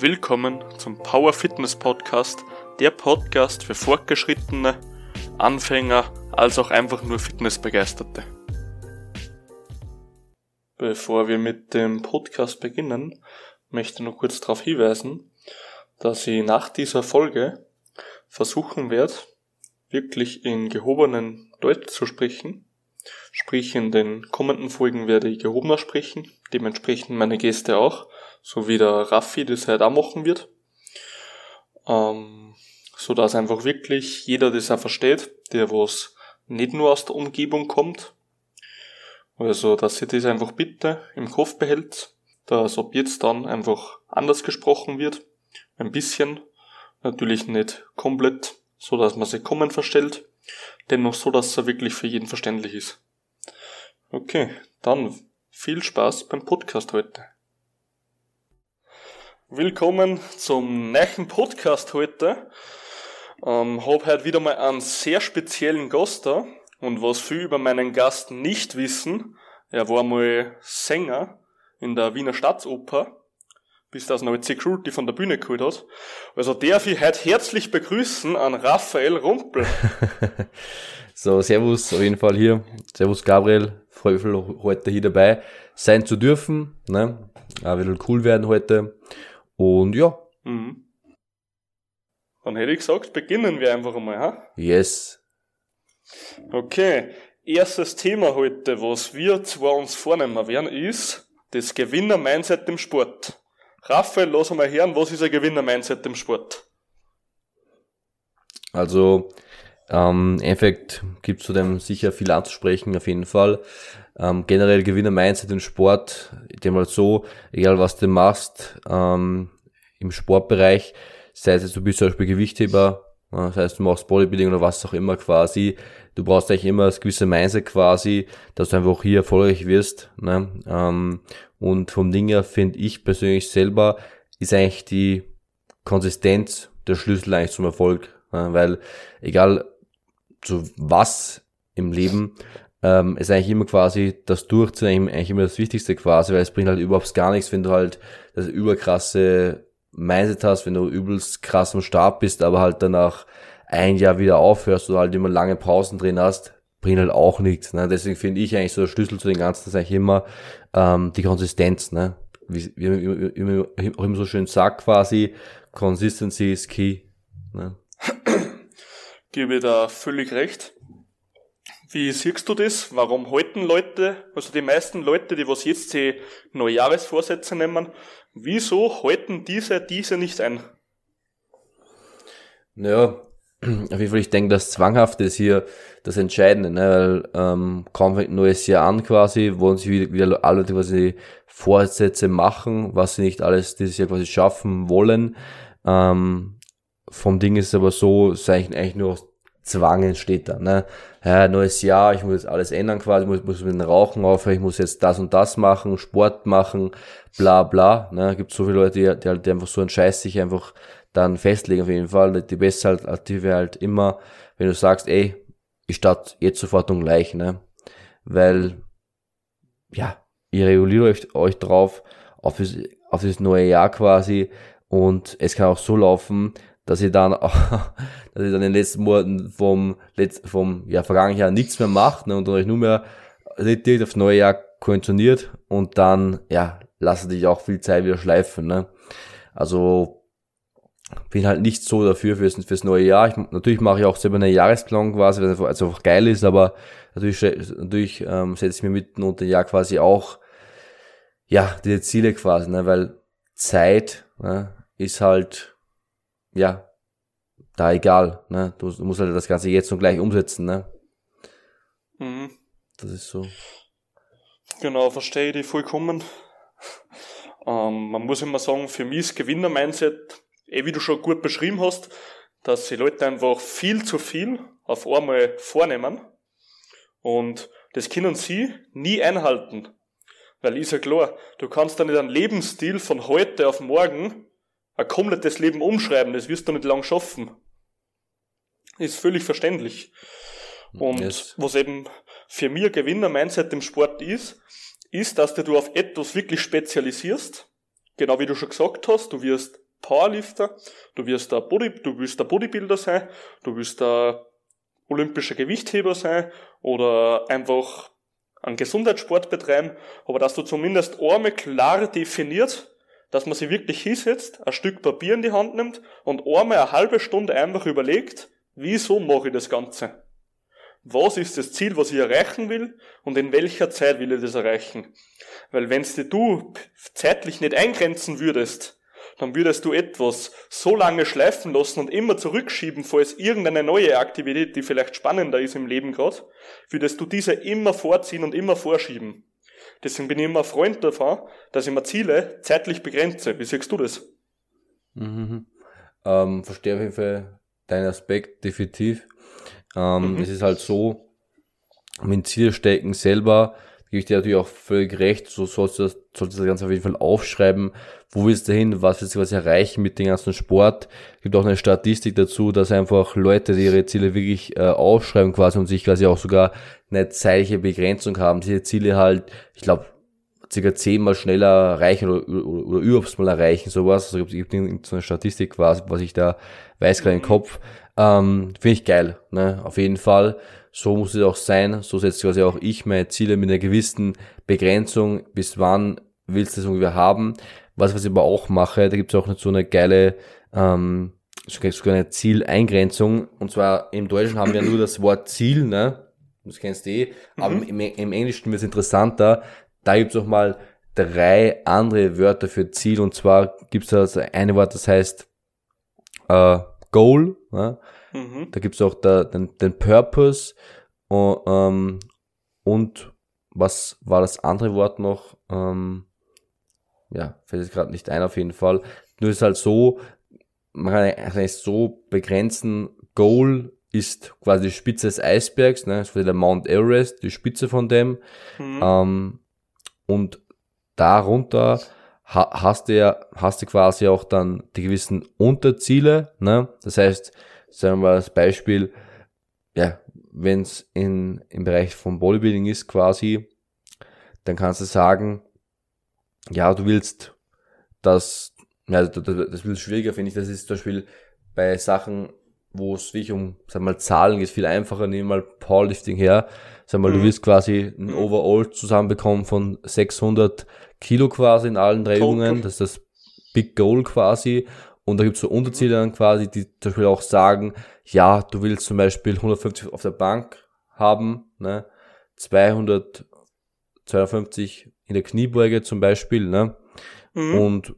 Willkommen zum Power Fitness Podcast, der Podcast für Fortgeschrittene, Anfänger, als auch einfach nur Fitnessbegeisterte. Bevor wir mit dem Podcast beginnen, möchte ich noch kurz darauf hinweisen, dass ich nach dieser Folge versuchen werde, wirklich in gehobenen Deutsch zu sprechen. Sprich, in den kommenden Folgen werde ich gehobener sprechen, dementsprechend meine Gäste auch so wie der Raffi das halt auch machen wird. Ähm, so dass einfach wirklich jeder das auch versteht, der was nicht nur aus der Umgebung kommt. Also, dass ihr das einfach bitte im Kopf behält, dass ab jetzt dann einfach anders gesprochen wird. Ein bisschen. Natürlich nicht komplett, so dass man sich kommen verstellt. Dennoch so, dass er wirklich für jeden verständlich ist. Okay, dann viel Spaß beim Podcast heute. Willkommen zum neuen Podcast heute. Ähm, hab heute wieder mal einen sehr speziellen Gast da. Und was viel über meinen Gast nicht wissen, er war mal Sänger in der Wiener Staatsoper, bis das noch Security von der Bühne geholt hat. Also darf ich heute herzlich begrüßen an Raphael Rumpel. so, Servus auf jeden Fall hier. Servus Gabriel. Freue mich heute hier dabei sein zu dürfen. Ne? Auch wieder cool werden heute. Und ja. Mhm. Dann hätte ich gesagt, beginnen wir einfach einmal, ha? Yes. Okay. Erstes Thema heute, was wir zwar uns vornehmen werden, ist das Gewinner-Mindset im Sport. Raphael, lass mal hören, was ist ein Gewinner-Mindset im Sport? Also, ähm, im Endeffekt gibt es zu dem sicher viel anzusprechen, auf jeden Fall. Ähm, generell Gewinner Mindset im Sport, denke mal so, egal was du machst, ähm, im Sportbereich, sei es jetzt, du bist zum Beispiel Gewichtheber, äh, das heißt, du machst Bodybuilding oder was auch immer quasi, du brauchst eigentlich immer das gewisse Mindset quasi, dass du einfach hier erfolgreich wirst. Ne? Ähm, und vom Ding her finde ich persönlich selber, ist eigentlich die Konsistenz der Schlüssel eigentlich zum Erfolg. Ne? Weil egal zu was im Leben, ähm, ist eigentlich immer quasi das Durchziehen eigentlich immer das Wichtigste quasi, weil es bringt halt überhaupt gar nichts, wenn du halt das überkrasse Mindset hast, wenn du übelst krass am Start bist, aber halt danach ein Jahr wieder aufhörst oder halt immer lange Pausen drin hast, bringt halt auch nichts. Ne? Deswegen finde ich eigentlich so der Schlüssel zu den Ganzen ist eigentlich immer ähm, die Konsistenz. Ne? Wie, wie, wie, wie auch immer so schön sagt quasi, Consistency is key. Ne? Gebe da völlig recht. Wie siehst du das? Warum halten Leute, also die meisten Leute, die was jetzt die Neujahresvorsätze nehmen, wieso halten diese diese nicht ein? Naja, auf jeden Fall, ich denke, das Zwanghafte ist hier das Entscheidende, ne? weil ähm, kaum fängt ein neues Jahr an quasi, wollen sie wieder, wieder alle quasi Vorsätze machen, was sie nicht alles dieses Jahr quasi schaffen wollen. Ähm, vom Ding ist es aber so, es ist eigentlich nur Zwang entsteht da. Ne? Ja, neues Jahr, ich muss jetzt alles ändern quasi, muss, muss mit dem Rauchen aufhören, ich muss jetzt das und das machen, Sport machen, bla bla. Ne? Gibt so viele Leute, die, die halt einfach so einen Scheiß sich einfach dann festlegen auf jeden Fall. Die beste Alternative halt immer, wenn du sagst, ey, ich starte jetzt sofort und gleich, ne? Weil, ja, ihr reguliert euch, euch drauf auf das, auf das neue Jahr quasi und es kann auch so laufen, dass ich dann, dass ich dann in den letzten Monaten vom, vom ja, vergangenen Jahr nichts mehr macht ne, und euch nur mehr direkt aufs neue Jahr konditioniert und dann, ja, lasse dich auch viel Zeit wieder schleifen. Ne? Also bin halt nicht so dafür fürs, fürs neue Jahr. Ich, natürlich mache ich auch selber eine Jahresplanung quasi, weil es einfach, einfach geil ist, aber natürlich, natürlich ähm, setze ich mir mitten unter Jahr quasi auch ja, diese Ziele quasi, ne? weil Zeit ne, ist halt ja, da egal, ne? Du, musst halt das Ganze jetzt und gleich umsetzen, ne? Mhm. Das ist so. Genau, verstehe ich die vollkommen. Ähm, man muss immer sagen, für mich ist Gewinner-Mindset, eh wie du schon gut beschrieben hast, dass die Leute einfach viel zu viel auf einmal vornehmen und das können sie nie einhalten. Weil ist ja klar, du kannst dann nicht einen Lebensstil von heute auf morgen ein komplettes Leben umschreiben, das wirst du nicht lang schaffen. Ist völlig verständlich. Und yes. was eben für mich Gewinner-Mindset im Sport ist, ist, dass du auf etwas wirklich spezialisierst. Genau wie du schon gesagt hast, du wirst Powerlifter, du wirst der Body, du willst der Bodybuilder sein, du willst der olympischer Gewichtheber sein oder einfach einen Gesundheitssport betreiben, aber dass du zumindest einmal klar definiert, dass man sich wirklich hinsetzt, ein Stück Papier in die Hand nimmt und einmal eine halbe Stunde einfach überlegt, wieso mache ich das Ganze? Was ist das Ziel, was ich erreichen will und in welcher Zeit will ich das erreichen? Weil wenn du zeitlich nicht eingrenzen würdest, dann würdest du etwas so lange schleifen lassen und immer zurückschieben, falls irgendeine neue Aktivität, die vielleicht spannender ist im Leben gerade, würdest du diese immer vorziehen und immer vorschieben. Deswegen bin ich immer Freund davon, dass ich mir Ziele zeitlich begrenze. Wie siehst du das? Mhm. Ähm, verstehe auf jeden Fall deinen Aspekt definitiv. Ähm, mhm. Es ist halt so, mit Ziele stecken selber, gebe ich dir natürlich auch völlig recht, so sollst du das, solltest du das Ganze auf jeden Fall aufschreiben, wo willst du hin, was willst du was erreichen mit dem ganzen Sport. Es gibt auch eine Statistik dazu, dass einfach Leute, die ihre Ziele wirklich äh, aufschreiben quasi und sich quasi auch sogar eine zeitliche Begrenzung haben, diese Ziele halt, ich glaube, circa zehnmal schneller erreichen oder, oder, oder überhaupt mal erreichen, sowas. Also es gibt so eine Statistik quasi, was ich da weiß gerade im Kopf. Ähm, Finde ich geil, ne? Auf jeden Fall so muss es auch sein, so setze quasi auch ich meine Ziele mit einer gewissen Begrenzung, bis wann willst du das ungefähr haben. Was, was ich aber auch mache, da gibt es auch so eine geile, ähm, sogar eine Zieleingrenzung. Und zwar im Deutschen haben wir nur das Wort Ziel, ne? Das kennst du eh. Aber mhm. im, im Englischen wird es interessanter. Da gibt es auch mal drei andere Wörter für Ziel. Und zwar gibt es da das eine Wort, das heißt äh, Goal. Ne? Mhm. Da gibt's auch da, den, den Purpose und, ähm, und was war das andere Wort noch? Ähm, ja, fällt jetzt gerade nicht ein auf jeden Fall. Nur ist halt so, man kann es so begrenzen, Goal ist quasi die Spitze des Eisbergs, ne? das ist der Mount Everest, die Spitze von dem. Mhm. Ähm, und darunter ha hast du ja, hast du quasi auch dann die gewissen Unterziele, ne? Das heißt, sagen wir mal als Beispiel, ja, wenn es im Bereich von Bodybuilding ist quasi, dann kannst du sagen, ja, du willst das, ja, das, das wird schwieriger, finde ich, das ist zum Beispiel bei Sachen, wo es wirklich um, sag mal, Zahlen geht, viel einfacher, nehmen mal Powerlifting her, sag mal, mhm. du willst quasi ein Overall zusammenbekommen von 600 Kilo quasi in allen drei Übungen, das ist das Big Goal quasi und da gibt es so Unterziele dann quasi, die zum Beispiel auch sagen, ja, du willst zum Beispiel 150 auf der Bank haben, ne? 200, 250 in der Kniebeuge zum Beispiel, ne? Mhm. Und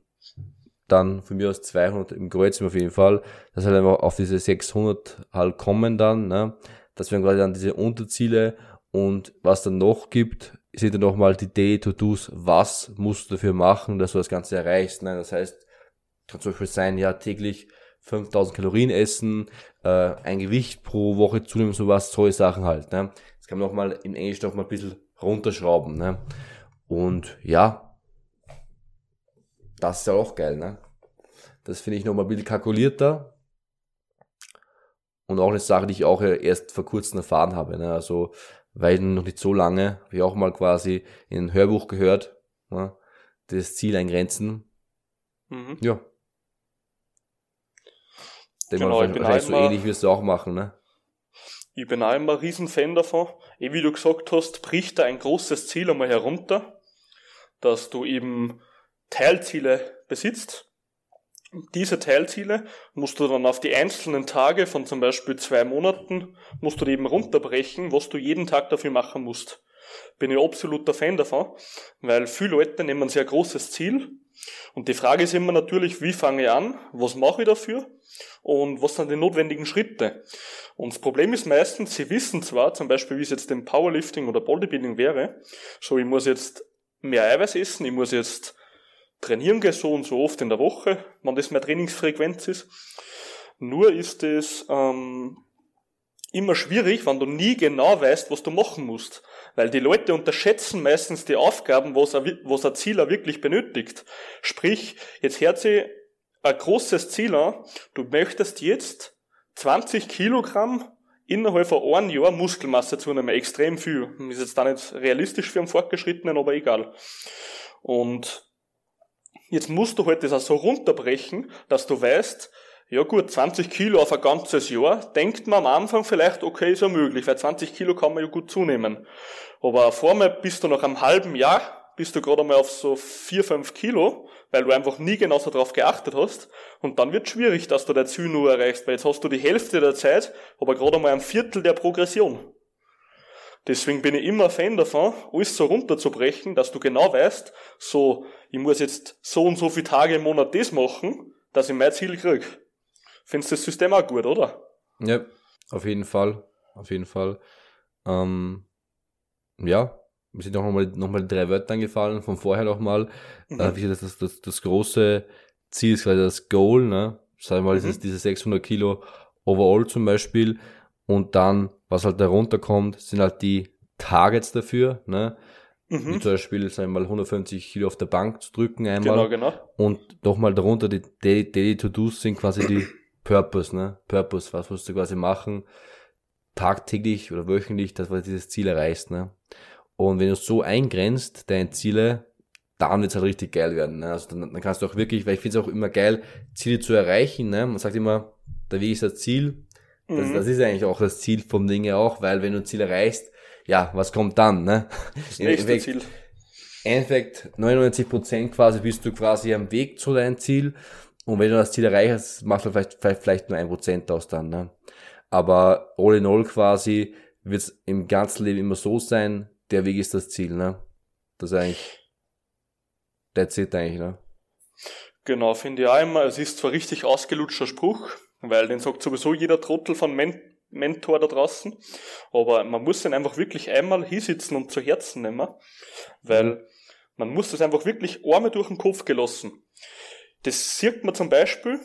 dann von mir aus 200 im Kreuz auf jeden Fall, dass halt einfach auf diese 600 halt kommen dann, ne? Das wären quasi dann diese Unterziele und was dann noch gibt, sind dann nochmal die Day-to-Dos, was musst du dafür machen, dass du das Ganze erreichst, ne? Das heißt, kann zum Beispiel sein, ja, täglich 5000 Kalorien essen, äh, ein Gewicht pro Woche zunehmen, sowas, solche Sachen halt. Ne? Das kann man auch mal im Englisch noch mal ein bisschen runterschrauben. Ne? Und ja, das ist ja auch geil. Ne? Das finde ich noch mal ein bisschen kalkulierter. Und auch eine Sache, die ich auch erst vor kurzem erfahren habe. Ne? Also, weil noch nicht so lange, habe ich auch mal quasi in ein Hörbuch gehört, ne? das Ziel eingrenzen. Mhm. Ja, Denke genau, mal, vielleicht so ähnlich wirst du auch machen, ne? Ich bin auch immer ein Riesenfan davon. Eh, wie du gesagt hast, bricht da ein großes Ziel einmal herunter, dass du eben Teilziele besitzt. Diese Teilziele musst du dann auf die einzelnen Tage von zum Beispiel zwei Monaten, musst du eben runterbrechen, was du jeden Tag dafür machen musst. Bin ich absoluter Fan davon, weil viele Leute nehmen ein sehr großes Ziel und die Frage ist immer natürlich, wie fange ich an, was mache ich dafür und was sind die notwendigen Schritte. Und das Problem ist meistens, sie wissen zwar, zum Beispiel wie es jetzt im Powerlifting oder Bodybuilding wäre, so ich muss jetzt mehr Eiweiß essen, ich muss jetzt trainieren gehen, so und so oft in der Woche, wenn das mehr Trainingsfrequenz ist. Nur ist es ähm, immer schwierig, wenn du nie genau weißt, was du machen musst. Weil die Leute unterschätzen meistens die Aufgaben, was ein, Zieler wirklich benötigt. Sprich, jetzt hört sich ein großes Ziel an, du möchtest jetzt 20 Kilogramm innerhalb von einem Jahr Muskelmasse zunehmen, extrem viel. Ist jetzt da nicht realistisch für einen Fortgeschrittenen, aber egal. Und Jetzt musst du halt das auch so runterbrechen, dass du weißt, ja gut, 20 Kilo auf ein ganzes Jahr, denkt man am Anfang vielleicht, okay, ist ja möglich, weil 20 Kilo kann man ja gut zunehmen. Aber vor mir bist du nach einem halben Jahr, bist du gerade einmal auf so 4, 5 Kilo, weil du einfach nie genau so drauf geachtet hast. Und dann wird schwierig, dass du dein Ziel nur erreichst, weil jetzt hast du die Hälfte der Zeit, aber gerade einmal ein Viertel der Progression. Deswegen bin ich immer Fan davon, alles so runterzubrechen, dass du genau weißt, so, ich muss jetzt so und so viele Tage im Monat das machen, dass ich mein Ziel krieg. Findest du das System auch gut, oder? Ja, auf jeden Fall. Auf jeden Fall. Ähm, ja, mir sind auch nochmal noch mal drei Wörter angefallen, von vorher nochmal. Mhm. Äh, wie das, das, das, das große Ziel ist quasi das Goal, ne? Sagen wir mal, mhm. ist diese 600 Kilo overall zum Beispiel. Und dann, was halt darunter kommt, sind halt die Targets dafür, ne? Mhm. Wie zum Beispiel, sagen wir mal, 150 Kilo auf der Bank zu drücken einmal. Genau, genau. Und nochmal darunter die Daily To-Dos sind quasi die Purpose, ne? Purpose, was musst du quasi machen, tagtäglich oder wöchentlich, dass du dieses Ziel erreichst, ne? Und wenn du so eingrenzt, deine Ziele, dann wird's halt richtig geil werden. Ne? Also dann, dann kannst du auch wirklich, weil ich finde es auch immer geil, Ziele zu erreichen. Ne? Man sagt immer, der Weg ist das Ziel. Das, mhm. das ist eigentlich auch das Ziel vom Dinge auch, weil wenn du ein Ziel erreichst, ja, was kommt dann? Ne? Das nächste Endeffekt, Ziel. Endeffekt 99 Prozent quasi bist du quasi am Weg zu deinem Ziel. Und wenn du das Ziel erreichst, machst du vielleicht, vielleicht, vielleicht nur ein Prozent aus dann. Ne? Aber all in all quasi wird es im ganzen Leben immer so sein, der Weg ist das Ziel. Ne? Das ist eigentlich, that's it eigentlich. Ne? Genau, finde ich auch immer. Es ist zwar richtig ausgelutschter Spruch, weil den sagt sowieso jeder Trottel von Men Mentor da draußen, aber man muss den einfach wirklich einmal hinsitzen und zu Herzen nehmen, weil man muss das einfach wirklich einmal durch den Kopf gelassen. Das sieht man zum Beispiel,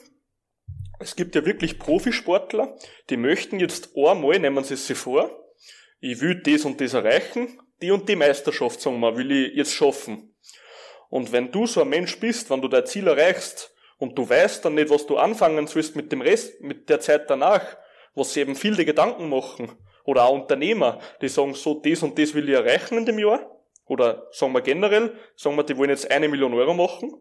es gibt ja wirklich Profisportler, die möchten jetzt einmal, nehmen sie sich vor, ich will das und das erreichen, die und die Meisterschaft, sagen wir, will ich jetzt schaffen. Und wenn du so ein Mensch bist, wenn du dein Ziel erreichst, und du weißt dann nicht, was du anfangen sollst mit dem Rest, mit der Zeit danach, was sie eben viele Gedanken machen. Oder auch Unternehmer, die sagen so, das und das will ich erreichen in dem Jahr. Oder sagen wir generell, sagen wir, die wollen jetzt eine Million Euro machen.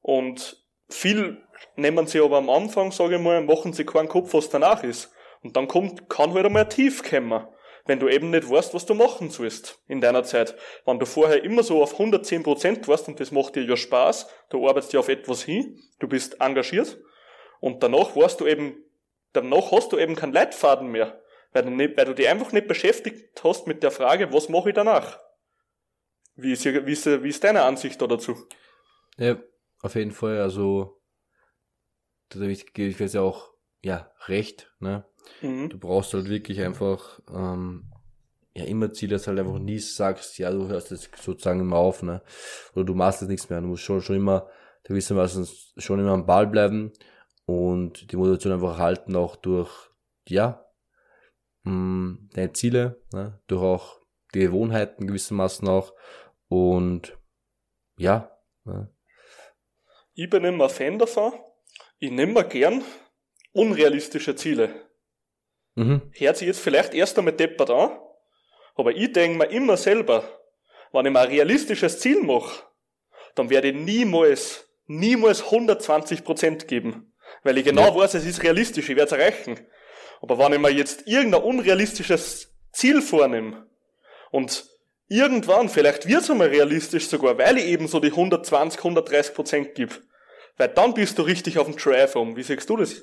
Und viel nehmen sie aber am Anfang, sage ich mal, machen sie keinen Kopf, was danach ist. Und dann kommt, kann halt einmal ein Tief kommen wenn du eben nicht weißt, was du machen sollst in deiner Zeit. Wenn du vorher immer so auf 110% warst und das macht dir ja Spaß, du arbeitest ja auf etwas hin, du bist engagiert und danach warst du eben, danach hast du eben keinen Leitfaden mehr, weil du, nicht, weil du dich einfach nicht beschäftigt hast mit der Frage, was mache ich danach? Wie ist, wie ist, wie ist deine Ansicht da dazu? Ja, auf jeden Fall, also da gebe ich jetzt ja auch ja, recht, ne? Mhm. Du brauchst halt wirklich einfach ähm, ja immer Ziel, dass halt einfach nie sagst, ja, du hörst jetzt sozusagen immer auf, ne? Oder du machst jetzt nichts mehr. Du musst schon, schon immer gewissermaßen schon immer am Ball bleiben und die Motivation einfach halten, auch durch, ja, mh, mm, deine Ziele, ne? durch auch die Gewohnheiten gewissermaßen auch und ja. Ne? Ich bin immer Fan davon. Ich nehme mir gern unrealistische Ziele. Mhm. Hört sich jetzt vielleicht erst einmal deppert an, aber ich denke mir immer selber, wenn ich mir ein realistisches Ziel mache, dann werde ich niemals, niemals 120% geben. Weil ich genau ja. weiß, es ist realistisch, ich werde es erreichen. Aber wenn ich mir jetzt irgendein unrealistisches Ziel vornehme und irgendwann, vielleicht wird es einmal realistisch sogar, weil ich eben so die 120, 130% gebe, weil dann bist du richtig auf dem Drive um. Wie siehst du das,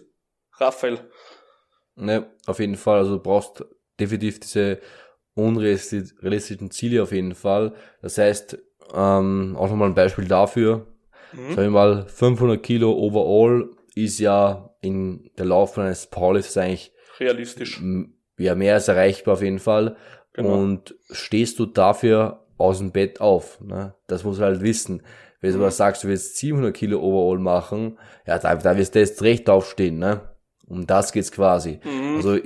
Raphael? Ne, auf jeden Fall. Also du brauchst definitiv diese unrealistischen Ziele auf jeden Fall. Das heißt, ähm, auch nochmal ein Beispiel dafür. Mhm. Sagen wir mal, 500 Kilo overall ist ja in der Laufbahn eines Paulis eigentlich realistisch. Ja, mehr als erreichbar auf jeden Fall. Genau. Und stehst du dafür aus dem Bett auf? Ne? Das muss halt wissen. Wenn du mhm. aber sagst, du willst 700 Kilo overall machen, ja, da, da wirst du jetzt recht aufstehen, ne? Um das geht's quasi. Mhm. Also,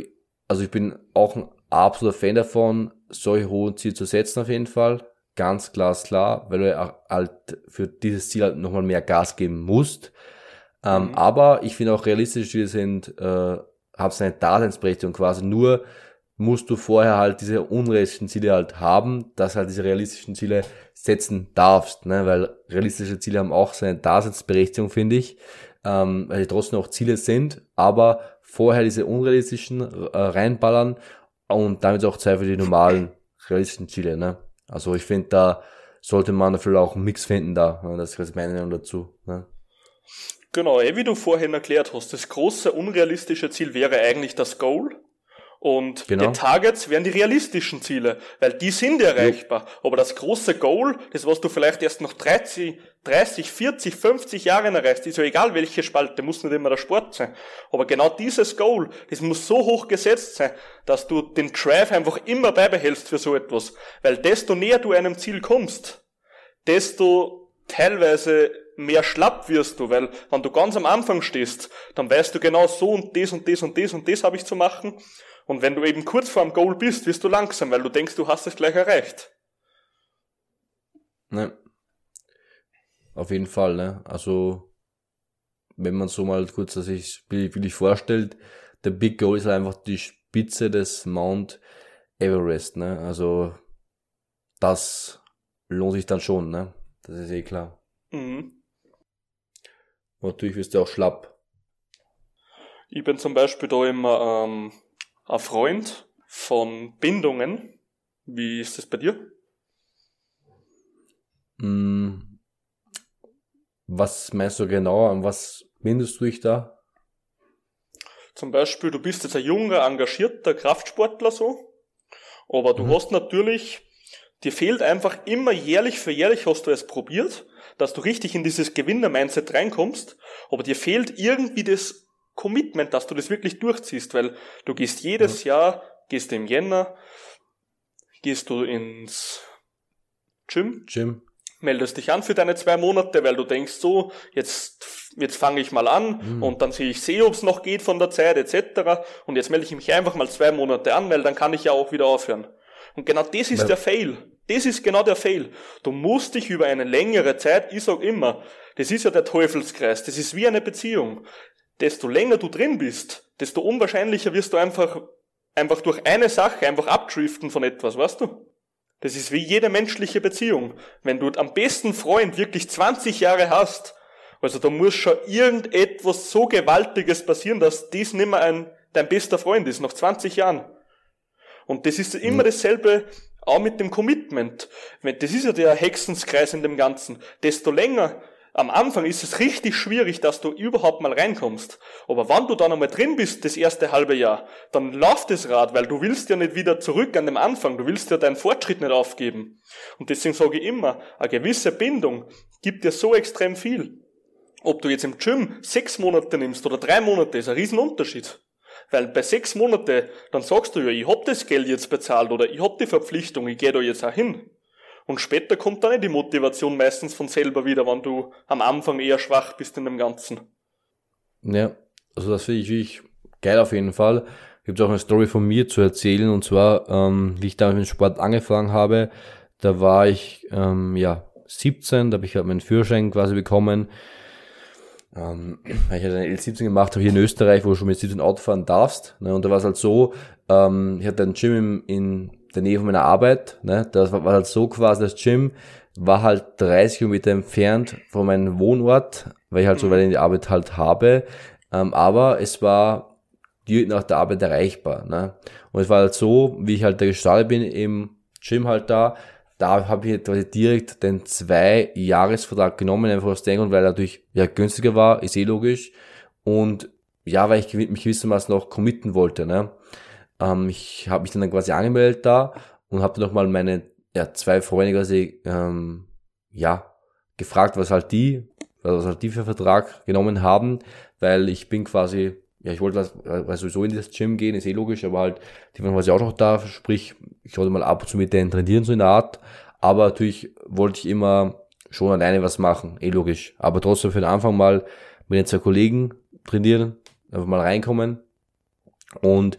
also ich bin auch ein absoluter Fan davon, solche hohen Ziele zu setzen auf jeden Fall. Ganz glasklar, weil du halt für dieses Ziel halt nochmal mehr Gas geben musst. Ähm, mhm. Aber ich finde auch realistische Ziele sind, äh, haben seine Daseinsberechtigung quasi nur, musst du vorher halt diese unrealistischen Ziele halt haben, dass halt diese realistischen Ziele setzen darfst, ne? weil realistische Ziele haben auch seine Daseinsberechtigung, finde ich, ähm, weil sie trotzdem auch Ziele sind, aber vorher diese unrealistischen äh, reinballern und damit auch Zeit für die normalen realistischen Ziele. Ne? Also ich finde, da sollte man dafür auch einen Mix finden da. Ne? Das ist meine Meinung dazu. Ne? Genau, eh wie du vorhin erklärt hast, das große unrealistische Ziel wäre eigentlich das Goal. Und genau. die Targets wären die realistischen Ziele, weil die sind erreichbar. Ja. Aber das große Goal, das was du vielleicht erst nach 30, 30, 40, 50 Jahren erreichst, ist ja egal welche Spalte, muss nicht immer der Sport sein. Aber genau dieses Goal, das muss so hoch gesetzt sein, dass du den Drive einfach immer beibehältst für so etwas. Weil desto näher du einem Ziel kommst, desto teilweise mehr schlapp wirst du, weil wenn du ganz am Anfang stehst, dann weißt du genau so und das und das und das und das habe ich zu machen und wenn du eben kurz vor dem Goal bist, wirst du langsam, weil du denkst, du hast es gleich erreicht. Ne. Auf jeden Fall, ne? Also, wenn man so mal kurz sich bildlich vorstellt, der Big Goal ist einfach die Spitze des Mount Everest, ne? Also, das lohnt sich dann schon, ne? Das ist eh klar. Mhm. Natürlich wirst du auch schlapp. Ich bin zum Beispiel da immer ähm, ein Freund von Bindungen. Wie ist das bei dir? Hm. Was meinst du genau? An was bindest du dich da? Zum Beispiel, du bist jetzt ein junger, engagierter Kraftsportler so, aber du mhm. hast natürlich, dir fehlt einfach immer jährlich für jährlich hast du es probiert, dass du richtig in dieses Gewinner-Mindset reinkommst, aber dir fehlt irgendwie das Commitment, dass du das wirklich durchziehst, weil du gehst jedes ja. Jahr, gehst im Jänner, gehst du ins Gym, Gym, meldest dich an für deine zwei Monate, weil du denkst so, jetzt, jetzt fange ich mal an mhm. und dann sehe ich sehe, ob es noch geht von der Zeit etc. Und jetzt melde ich mich einfach mal zwei Monate an, weil dann kann ich ja auch wieder aufhören. Und genau das ist ja. der Fail. Das ist genau der Fail. Du musst dich über eine längere Zeit, ich sag immer, das ist ja der Teufelskreis, das ist wie eine Beziehung desto länger du drin bist, desto unwahrscheinlicher wirst du einfach, einfach durch eine Sache einfach abdriften von etwas, weißt du? Das ist wie jede menschliche Beziehung. Wenn du am besten Freund wirklich 20 Jahre hast, also da muss schon irgendetwas so Gewaltiges passieren, dass dies nimmer ein, dein bester Freund ist, nach 20 Jahren. Und das ist immer mhm. dasselbe, auch mit dem Commitment. Das ist ja der Hexenskreis in dem Ganzen. Desto länger am Anfang ist es richtig schwierig, dass du überhaupt mal reinkommst. Aber wenn du dann einmal drin bist, das erste halbe Jahr, dann läuft das Rad, weil du willst ja nicht wieder zurück an dem Anfang. Du willst ja deinen Fortschritt nicht aufgeben. Und deswegen sage ich immer, eine gewisse Bindung gibt dir so extrem viel. Ob du jetzt im Gym sechs Monate nimmst oder drei Monate, ist ein Riesenunterschied. Weil bei sechs Monate, dann sagst du ja, ich hab das Geld jetzt bezahlt oder ich hab die Verpflichtung, ich gehe da jetzt auch hin. Und später kommt dann die Motivation meistens von selber wieder, wenn du am Anfang eher schwach bist in dem Ganzen. Ja, also das finde ich geil auf jeden Fall. Ich habe auch eine Story von mir zu erzählen und zwar, ähm, wie ich damals mit dem Sport angefangen habe, da war ich ähm, ja 17, da habe ich halt meinen Führerschein quasi bekommen. Ähm, ich hatte eine L17 gemacht, habe hier in Österreich, wo du schon mit 17 Auto fahren darfst. Ne, und da war es halt so, ähm, ich hatte ein Gym in, in der Nähe von meiner Arbeit. Ne? Das war, war halt so quasi, das Gym war halt 30 Kilometer entfernt von meinem Wohnort, weil ich halt so weit in die Arbeit halt habe. Ähm, aber es war direkt nach der Arbeit erreichbar. Ne? Und es war halt so, wie ich halt da gestartet bin im Gym halt da, da habe ich quasi direkt den zwei Jahresvertrag genommen, einfach aus dem Grund, weil er natürlich ja günstiger war, ist eh logisch. Und ja, weil ich mich gewissermaßen noch committen wollte. Ne? Ähm, ich habe mich dann quasi angemeldet da und habe dann nochmal meine ja, zwei Freunde quasi ähm, ja, gefragt, was halt die, was halt die für Vertrag genommen haben, weil ich bin quasi, ja, ich wollte also sowieso in das Gym gehen, ist eh logisch, aber halt, die waren quasi auch noch da, sprich, ich wollte mal ab und zu mit denen trainieren, so in der Art, aber natürlich wollte ich immer schon alleine was machen, eh logisch, aber trotzdem für den Anfang mal mit den zwei Kollegen trainieren, einfach mal reinkommen. Und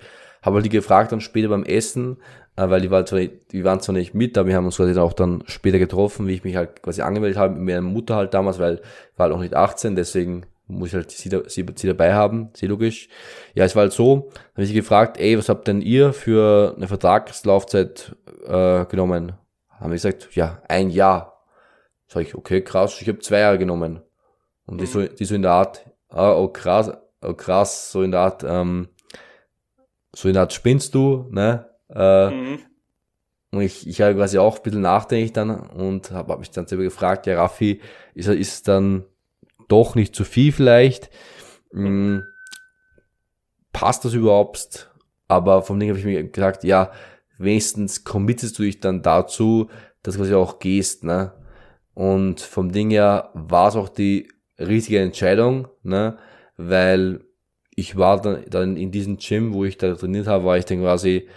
habe halt die gefragt dann später beim Essen, äh, weil die, war zwar, die waren zwar nicht mit, aber wir haben uns quasi auch dann später getroffen, wie ich mich halt quasi angemeldet habe, mit meiner Mutter halt damals, weil ich war halt noch nicht 18, deswegen muss ich halt sie, sie, sie dabei haben, sehr logisch. Ja, es war halt so, habe ich sie gefragt, ey, was habt denn ihr für eine Vertragslaufzeit äh, genommen? Haben wir gesagt, ja, ein Jahr. Sag ich, okay, krass, ich habe zwei Jahre genommen. Und mhm. die, so, die so in der Art, ah, oh krass, oh krass, so in der Art, ähm, so in der Art spinnst du, ne? Äh, mhm. Und ich, ich habe quasi auch ein bisschen nachdenklich dann und habe hab mich dann selber gefragt, ja Raffi, ist, ist dann doch nicht zu viel vielleicht? Hm, passt das überhaupt? Aber vom Ding habe ich mir gesagt, ja, wenigstens committest du dich dann dazu, dass du quasi auch gehst, ne? Und vom Ding her war es auch die richtige Entscheidung, ne? Weil ich war dann, dann in diesem Gym, wo ich da trainiert habe, war ich dann quasi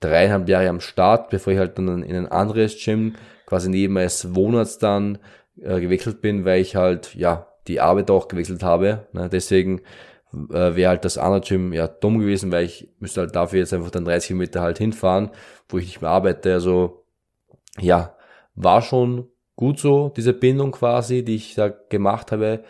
dreieinhalb Jahre am Start, bevor ich halt dann in ein anderes Gym quasi neben meines Wohnens dann äh, gewechselt bin, weil ich halt, ja, die Arbeit auch gewechselt habe. Ne? Deswegen äh, wäre halt das andere Gym ja dumm gewesen, weil ich müsste halt dafür jetzt einfach dann 30 Kilometer halt hinfahren, wo ich nicht mehr arbeite. Also ja, war schon gut so, diese Bindung quasi, die ich da gemacht habe,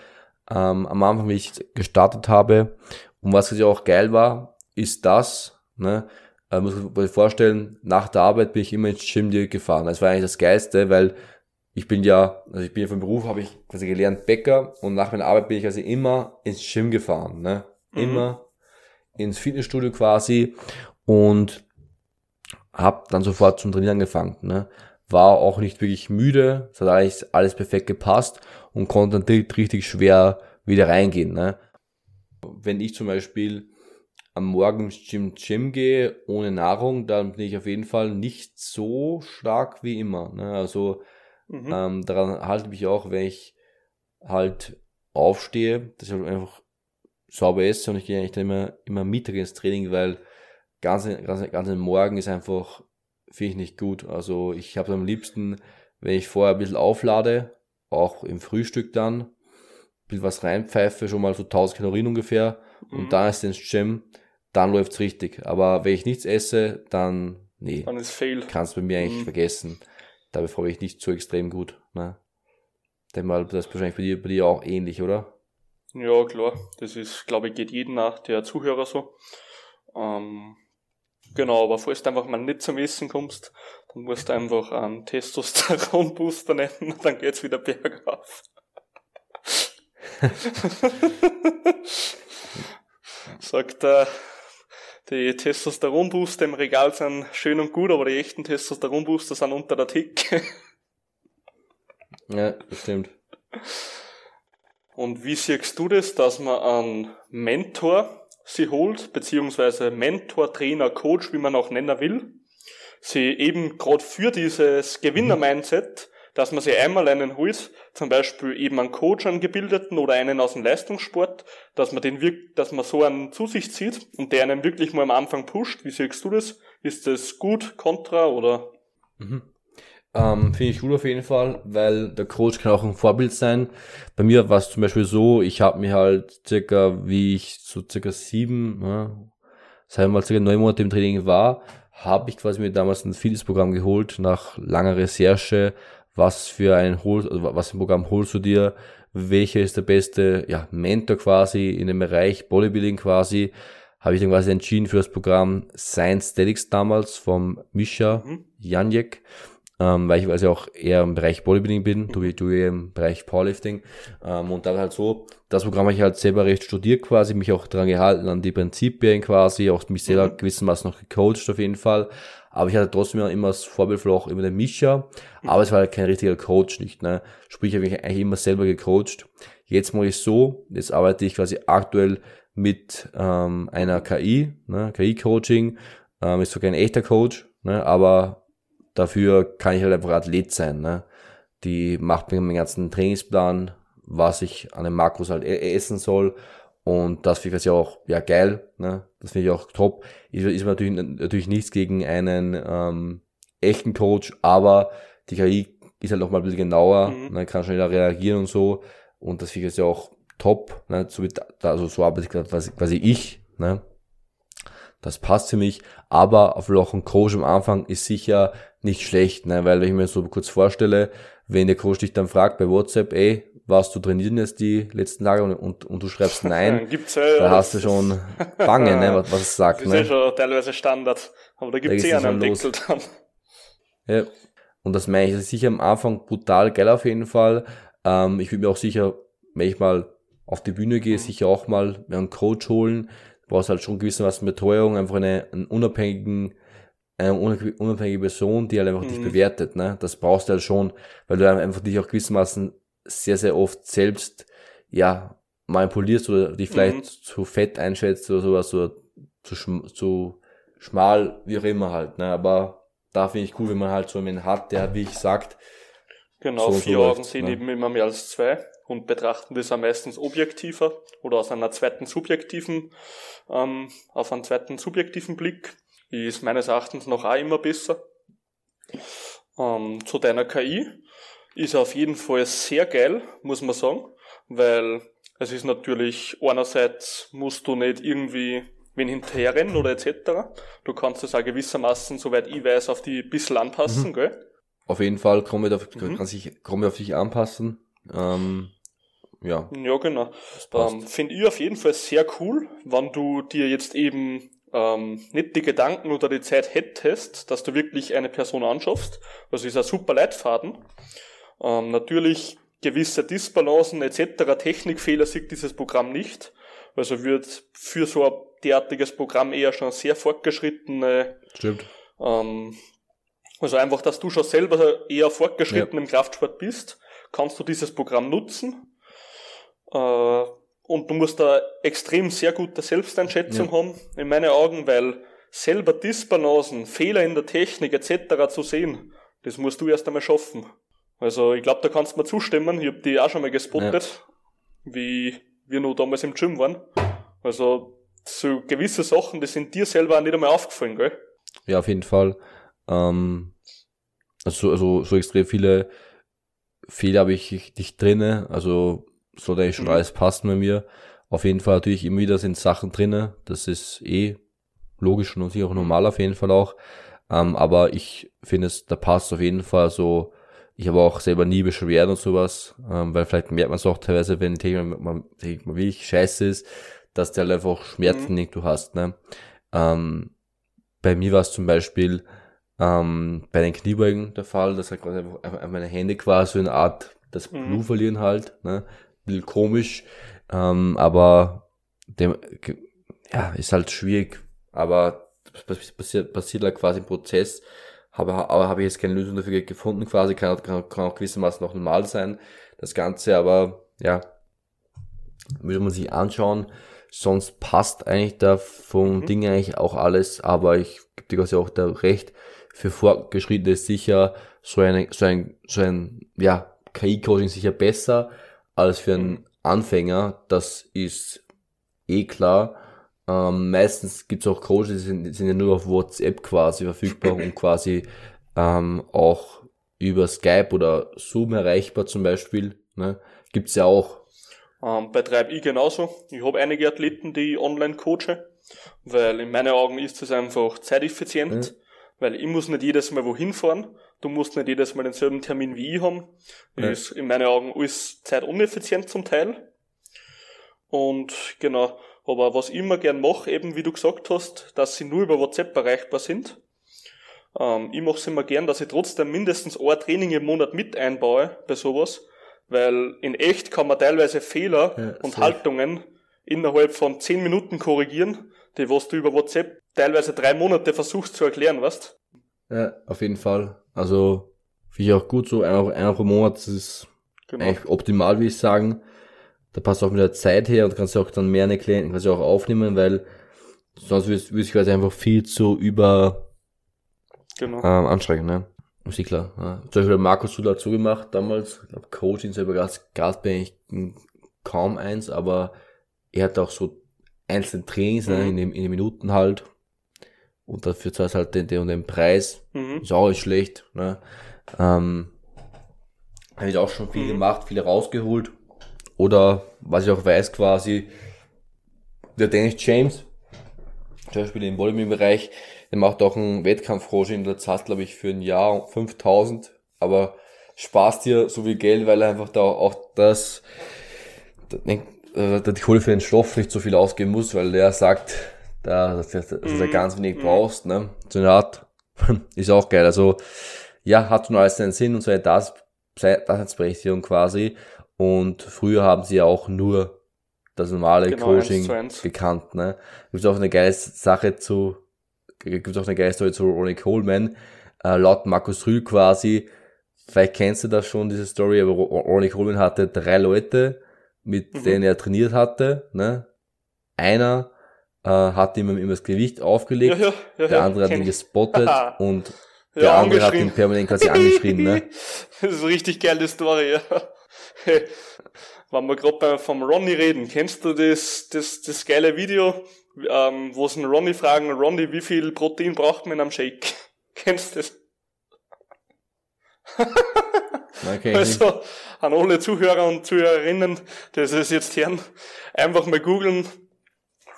ähm, am Anfang, wie ich gestartet habe. Und was ja auch geil war, ist das, ne, äh, muss man sich vorstellen, nach der Arbeit bin ich immer ins Gym direkt gefahren. Das war eigentlich das Geilste, weil ich bin ja, also ich bin ja vom Beruf, habe ich quasi gelernt Bäcker und nach meiner Arbeit bin ich also immer ins Gym gefahren, ne? Mhm. Immer ins Fitnessstudio quasi und habe dann sofort zum Trainieren angefangen, ne? War auch nicht wirklich müde, es hat alles, alles perfekt gepasst und konnte dann direkt richtig schwer wieder reingehen, ne? Wenn ich zum Beispiel am Morgen ins Gym, Gym gehe ohne Nahrung, dann bin ich auf jeden Fall nicht so stark wie immer. Ne? Also mhm. ähm, daran halte ich mich auch, wenn ich halt aufstehe, dass ich halt einfach sauber esse und ich gehe eigentlich dann immer, immer Mittag ins Training, weil ganz, ganz, ganz Morgen ist einfach, finde ich nicht gut. Also ich habe am liebsten, wenn ich vorher ein bisschen auflade, auch im Frühstück dann, bisschen was reinpfeife, schon mal so 1000 Kalorien ungefähr mhm. und dann ist ins Gym, dann läuft's richtig. Aber wenn ich nichts esse, dann, nee. Dann ist fail. Kannst du bei mir eigentlich mhm. vergessen. Da befreue ich nicht so extrem gut. Ne? Denk mal, das ist wahrscheinlich bei dir, bei dir auch ähnlich, oder? Ja, klar. Das ist, glaube ich, geht jeden nach der Zuhörer so. Ähm, genau, aber falls du einfach mal nicht zum Essen kommst, dann musst du einfach einen Testosteron-Booster nennen und dann geht's wieder bergauf. Sagt er, die Testosteronbooster im Regal sind schön und gut, aber die echten Testosteronbooster sind unter der Theke. ja, das stimmt. Und wie siehst du das, dass man einen Mentor sie holt, beziehungsweise Mentor, Trainer, Coach, wie man auch nennen will, sie eben gerade für dieses Gewinner-Mindset dass man sich einmal einen holt, zum Beispiel eben einen Coach, einen Gebildeten oder einen aus dem Leistungssport, dass man den wirkt, dass man so einen zu sich zieht und der einen wirklich mal am Anfang pusht. Wie siehst du das? Ist das gut, kontra oder? Mhm. Ähm, Finde ich gut auf jeden Fall, weil der Coach kann auch ein Vorbild sein. Bei mir war es zum Beispiel so, ich habe mir halt circa, wie ich so circa sieben, ja, sagen wir mal circa neun Monate im Training war, habe ich quasi mir damals ein Fitnessprogramm geholt nach langer Recherche, was für ein Hol, also was im Programm holst du dir, welcher ist der beste ja, Mentor quasi in dem Bereich? Bodybuilding quasi, habe ich dann quasi entschieden für das Programm Science Statics damals vom Mischa mhm. Janjek, ähm, weil ich quasi auch eher im Bereich Bodybuilding bin, du, du im Bereich Powerlifting. Ähm, und dann halt so, das Programm habe ich halt selber recht studiert quasi, mich auch daran gehalten, an die Prinzipien quasi, auch mich selber mhm. gewissermaßen noch gecoacht auf jeden Fall, aber ich hatte trotzdem immer das Vorbild auch immer den Mischa, aber es war halt kein richtiger Coach nicht, ne. Sprich, ich habe mich eigentlich immer selber gecoacht. Jetzt mache ich so, jetzt arbeite ich quasi aktuell mit ähm, einer KI, ne, KI-Coaching, ähm, ist sogar ein echter Coach, ne, aber dafür kann ich halt einfach Athlet sein, ne. Die macht mir meinen ganzen Trainingsplan, was ich an den Makros halt e-, essen soll und das finde ich ja auch ja geil, ne? Das finde ich auch top. Ist, ist natürlich, natürlich nichts gegen einen ähm, echten Coach, aber die KI ist halt noch mal ein bisschen genauer, mhm. ne? kann schneller reagieren und so. Und das finde ich ja auch top, ne? So, also so arbeite ich quasi ich, ne? das passt für mich, aber auf Loch und Coach am Anfang ist sicher nicht schlecht, ne? weil wenn ich mir so kurz vorstelle, wenn der Coach dich dann fragt bei WhatsApp, ey, warst du trainieren jetzt die letzten Tage und, und, und du schreibst nein, gibt's ja, da hast du schon Bange, ne, was, was es sagt. Das ist ne? ja schon teilweise Standard, aber da gibt's Da eh einen Deckel dann. Ja. Und das meine ich, das ist sicher am Anfang brutal geil auf jeden Fall. Ähm, ich würde mir auch sicher, wenn ich mal auf die Bühne gehe, sicher auch mal einen Coach holen. Du brauchst halt schon gewissermaßen Betreuung, einfach eine, einen unabhängigen, eine unabhängige unabhängige Person, die halt einfach dich Mhm. bewertet. Ne? Das brauchst du halt schon, weil du einfach dich auch gewissermaßen sehr, sehr oft selbst, ja, manipulierst oder dich vielleicht Mhm. zu fett einschätzt oder sowas oder zu, schm zu schmal, wie auch immer halt. Ne? Aber da finde ich cool, wenn man halt so einen hat, der, wie ich sagt, Genau, So- so vier Augen läuft's, sehen ne? eben immer mehr als zwei und betrachten das am meistens objektiver oder aus einer zweiten subjektiven, ähm, auf einen zweiten subjektiven Blick. Ist meines Erachtens noch auch immer besser. Ähm, zu deiner KI ist auf jeden Fall sehr geil, muss man sagen, weil es ist natürlich, einerseits musst du nicht irgendwie wen hinterherrennen oder etc. Du kannst es auch gewissermaßen, soweit ich weiß, auf die ein bisschen anpassen, gell? auf jeden Fall kommt auf, Mhm. kann sich, kommt auf dich anpassen. Ähm, ja, Ja, genau. Ähm, Finde ich auf jeden Fall sehr cool, wenn du dir jetzt eben ähm, nicht die Gedanken oder die Zeit hättest, dass du wirklich eine Person anschaffst. Das ist ein super Leitfaden. Ähm, natürlich gewisse Disbalancen etc., Technikfehler sieht dieses Programm nicht. Also wird für so ein derartiges Programm eher schon sehr fortgeschrittene Stimmt. ähm, also einfach, dass du schon selber eher fortgeschritten im Kraftsport bist, kannst du dieses Programm nutzen. Äh, und du musst da extrem sehr gute Selbsteinschätzung Ja. haben, in meinen Augen, weil selber Disbalancen, Fehler in der Technik etc. zu sehen, das musst du erst einmal schaffen. Also ich glaube, da kannst du mir zustimmen. Ich habe die auch schon mal gespottet, wie wir noch damals im Gym waren. Also so gewisse Sachen, die sind dir selber auch nicht einmal aufgefallen, gell? Ja, auf jeden Fall. Ähm, also, also so extrem viele Fehler habe ich nicht drinne. Also sollte eigentlich schon Mhm. alles passen bei mir. Auf jeden Fall natürlich immer wieder sind Sachen drinne. Das ist eh logisch und sicher auch normal auf jeden Fall auch. Ähm, aber ich finde es, da passt auf jeden Fall so. Ich habe auch selber nie Beschwerden und sowas, ähm, weil vielleicht merkt man es auch teilweise, wenn mal wirklich scheiße ist, dass du halt einfach Schmerzen Mhm. irgendwo hast. Ne? Ähm, bei mir war es zum Beispiel ähm, bei den Kniebeugen der Fall, dass halt quasi einfach, meine Hände quasi eine Art das Mhm. Blut verlieren halt, ne? Ein bisschen komisch, ähm, aber dem, ja, ist halt schwierig, aber passiert, passiert halt quasi im Prozess, aber, aber habe ich jetzt keine Lösung dafür gefunden quasi, kann, kann, kann auch gewissermaßen noch normal sein, das Ganze, aber ja, würde man sich anschauen, sonst passt eigentlich da vom Mhm. Ding eigentlich auch alles, aber ich gebe dir quasi auch da recht, für Fortgeschrittene ist sicher so, eine, so ein, so ein, ja, KI-Coaching sicher besser als für einen Mhm. Anfänger, das ist eh klar. Ähm, meistens gibt's auch Coaches, die sind, sind ja nur auf WhatsApp quasi verfügbar und quasi ähm, auch über Skype oder Zoom erreichbar zum Beispiel. Ne? Gibt's ja auch. Ähm, betreibe ich genauso. Ich habe einige Athleten, die ich online coache, weil in meinen Augen ist es einfach zeiteffizient, weil ich muss nicht jedes Mal wohin fahren, du musst nicht jedes Mal denselben Termin wie ich haben. Ja. Ist in meinen Augen alles zeituneffizient zum Teil. Und genau, aber was ich immer gern mache, eben wie du gesagt hast, dass sie nur über WhatsApp erreichbar sind. Ähm, ich mache es immer gern, dass ich trotzdem mindestens ein Training im Monat mit einbaue bei sowas, weil in echt kann man teilweise Fehler Ja, und safe. Haltungen innerhalb von 10 Minuten korrigieren, die was du über WhatsApp teilweise drei Monate versuchst zu erklären, weißt? Ja, auf jeden Fall. Also, finde ich auch gut so, einmal, einmal pro Monat, das ist Genau. eigentlich optimal, würde ich sagen. Da passt auch mit der Zeit her und kannst auch dann mehr eine Klienten quasi auch aufnehmen, weil sonst würde ich quasi einfach viel zu über genau. ähm, anstrengen, ne? Ist eh klar. Ja. Zum Beispiel hat Markus Sula dazu gemacht damals. Ich glaube, Coaching selber gab gab bei eigentlich kaum eins, aber er hat auch so einzelne Trainings ne, Mhm. in, den, in den Minuten halt. Und dafür zahlst halt den, den, und den Preis. Mhm. Ist auch nicht schlecht. Ne? Ähm, habe ich auch schon viel Mhm. gemacht, viele rausgeholt. Oder was ich auch weiß quasi, der Dennis James zum Beispiel im Bodybuilding-Bereich, der macht auch einen Wettkampf-Rosin, der zahlt, glaube ich, für ein Jahr 5000, aber sparst dir so viel Geld, weil er einfach da auch das, äh, die Kohle für den Stoff nicht so viel ausgeben muss, weil der sagt, da, dass, dass, dass du mhm. ganz wenig mhm. brauchst, ne? So eine Art, ist auch geil. Also, ja, hat schon alles seinen Sinn und seine das, Daseinsberechtigung quasi. Und früher haben sie ja auch nur das normale genau, Coaching gekannt, ne? Gibt auch eine geile Sache zu, gibt auch eine geile Story zu Ronnie Coleman, äh, laut Markus Rühl quasi, vielleicht kennst du das schon, diese Story, aber Ronnie Coleman hatte drei Leute, mit mhm. denen er trainiert hatte, ne? Einer äh, hat ihm immer das Gewicht aufgelegt, ja, ja, ja, der andere hat ihn gespottet und der andere hat ihn permanent quasi angeschrien, ne? Das ist eine richtig geile Story, ja. Wenn wir gerade vom Ronny reden, kennst du das, das, das geile Video, ähm, wo sie einen Ronny fragen, Ronny, wie viel Protein braucht man in einem Shake? kennst du das? Okay. Also an alle Zuhörer und Zuhörerinnen, das ist jetzt hören, einfach mal googeln,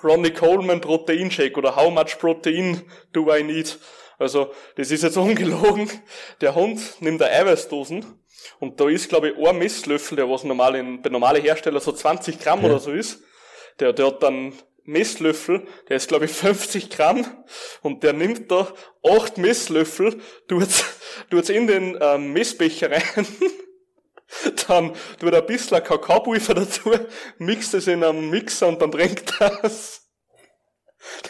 Ronnie Coleman Proteinshake oder How much protein do I need? Also, das ist jetzt ungelogen. Der Hund nimmt eine Eiweißdosen und da ist, glaube ich, ein Messlöffel, der was normal in, bei normalen Herstellern so 20 Gramm ja. oder so ist. Der, der hat dann Messlöffel, der ist glaube ich 50 Gramm und der nimmt da acht Messlöffel, tut's, tut's in den ähm, Messbecher rein, dann tut ein bisschen Kakaopulver dazu, mixt es in einem Mixer und dann trinkt das.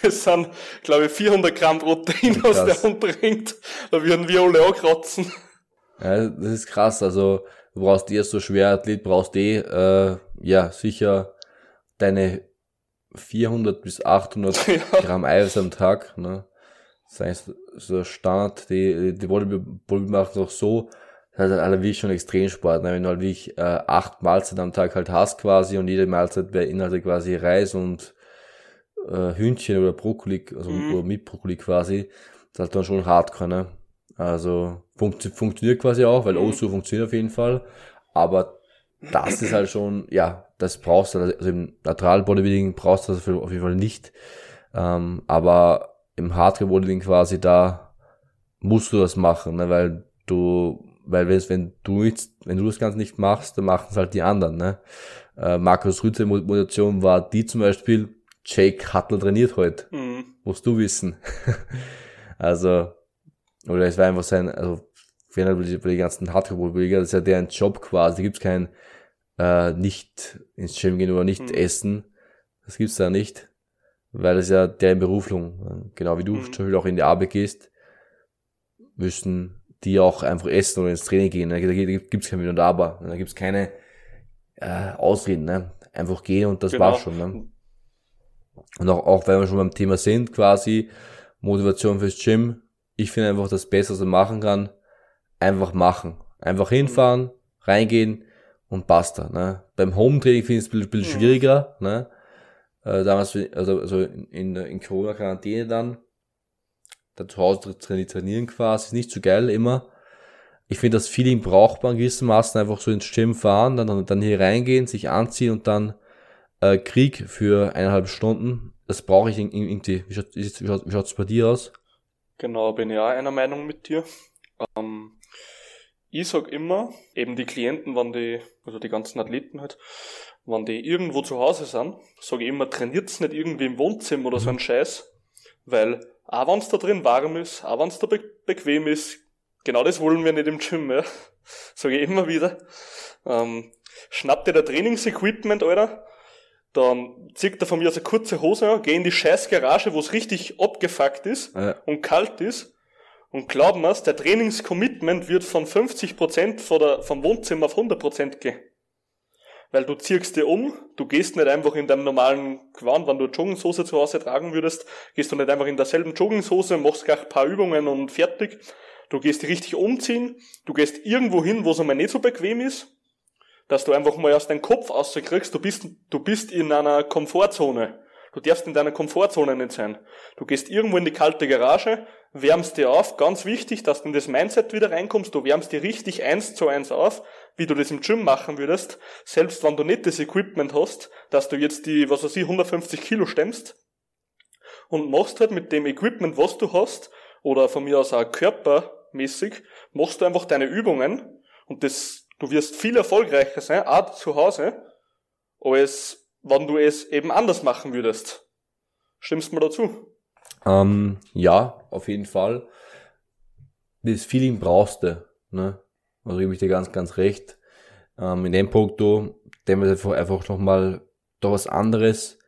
Das sind, glaube ich, 400 Gramm Protein, was der Hund trinkt. Da würden wir alle ankratzen. Ja, das ist krass. Also, du brauchst eh so schwer Athlet, brauchst eh, äh, ja, sicher deine 400 bis 800 ja. Gramm Eiweiß am Tag, ne? Das heißt, so Standard, die, die Bodybuilder machen auch so, das ist halt alle wie schon Extremsport, ne? wenn du halt wirklich äh, acht Mahlzeiten am Tag halt hast quasi und jede Mahlzeit beinhaltet quasi Reis und äh, Hühnchen oder Brokkoli, also mhm. oder mit Brokkoli quasi, das ist halt dann schon hardcore, ne? Also funkt, funktioniert quasi auch, weil mhm. OSU funktioniert auf jeden Fall. Aber das ist halt schon, ja, das brauchst du, also im Natural Bodybuilding brauchst du das auf jeden Fall nicht. Ähm, aber im Hardcore Bodybuilding quasi da musst du das machen, ne, weil du, weil wenn du nichts, wenn du das Ganze nicht machst, dann machen es halt die anderen, ne. Äh, Markus Rütze Motivation war die zum Beispiel, Jake Huttle trainiert heute. Mhm. Musst du wissen. also, oder es war einfach sein, also, wenn er die, die ganzen Hardcore-Bodybuilder, das ist ja deren Job quasi, da gibt's kein, äh, nicht ins Gym gehen oder nicht mhm. essen. Das gibt's da nicht. Weil das ja deren Berufung, genau wie du mhm. zum Beispiel auch in die Arbeit gehst, müssen die auch einfach essen oder ins Training gehen. Da gibt's kein Mit und Aber. Da gibt's keine äh, Ausreden. Ne? Einfach gehen und das genau. war's schon. Ne? Und auch, auch wenn wir schon beim Thema sind, quasi Motivation fürs Gym. Ich finde einfach das Beste, was man machen kann, einfach machen. Einfach hinfahren, reingehen und basta. Ne? Beim Home-Training finde ich es ein bisschen, bisschen schwieriger. Ne? Äh, damals, also, also in, in Corona-Quarantäne dann, da zu Hause trainieren quasi, ist nicht so geil immer. Ich finde das Feeling braucht man gewissermaßen einfach so ins Gym fahren, dann, dann hier reingehen, sich anziehen und dann äh, Krieg für eineinhalb Stunden. Das brauche ich irgendwie. Wie schaut es wie schaut, wie schaut's bei dir aus? Genau, bin ich auch einer Meinung mit dir. Ähm, ich sag immer, eben die Klienten, wenn die, also die ganzen Athleten halt, wenn die irgendwo zu Hause sind, sage ich immer, trainiert's nicht irgendwie im Wohnzimmer oder so ein Scheiß, weil auch wenn's da drin warm ist, auch wenn's da be bequem ist, genau das wollen wir nicht im Gym, ja. Sage ich immer wieder. Ähm, schnapp dir der Trainingsequipment, Alter, dann zieht er von mir aus eine kurze Hose an, geh in die scheiß Garage, wo es richtig abgefuckt ist ja. und kalt ist. Und glaub mir's, der Trainingscommitment wird von 50% von der, vom Wohnzimmer auf 100% gehen. Weil du ziehst dir um, du gehst nicht einfach in deinem normalen Gewand, wenn du Jogginghose zu Hause tragen würdest, gehst du nicht einfach in derselben Jogginghose, machst gleich ein paar Übungen und fertig. Du gehst dich richtig umziehen, du gehst irgendwo hin, wo es einmal nicht so bequem ist, dass du einfach mal aus deinem Kopf rauskriegst, du bist, du bist in einer Komfortzone. Du darfst in deiner Komfortzone nicht sein. Du gehst irgendwo in die kalte Garage, wärmst dir auf, ganz wichtig, dass du in das Mindset wieder reinkommst, du wärmst dir richtig eins zu eins auf, wie du das im Gym machen würdest, selbst wenn du nicht das Equipment hast, dass du jetzt die, was weiß ich, 150 Kilo stemmst, und machst halt mit dem Equipment, was du hast, oder von mir aus auch körpermäßig, machst du einfach deine Übungen und das, du wirst viel erfolgreicher sein, auch zu Hause, als wenn du es eben anders machen würdest. Stimmst du mir dazu? Ähm, ja, auf jeden Fall. Das Feeling brauchst du, ne? Also gebe ich dir ganz, ganz recht. Ähm, in dem Punkt, du, dem ist einfach, einfach nochmal da was anderes,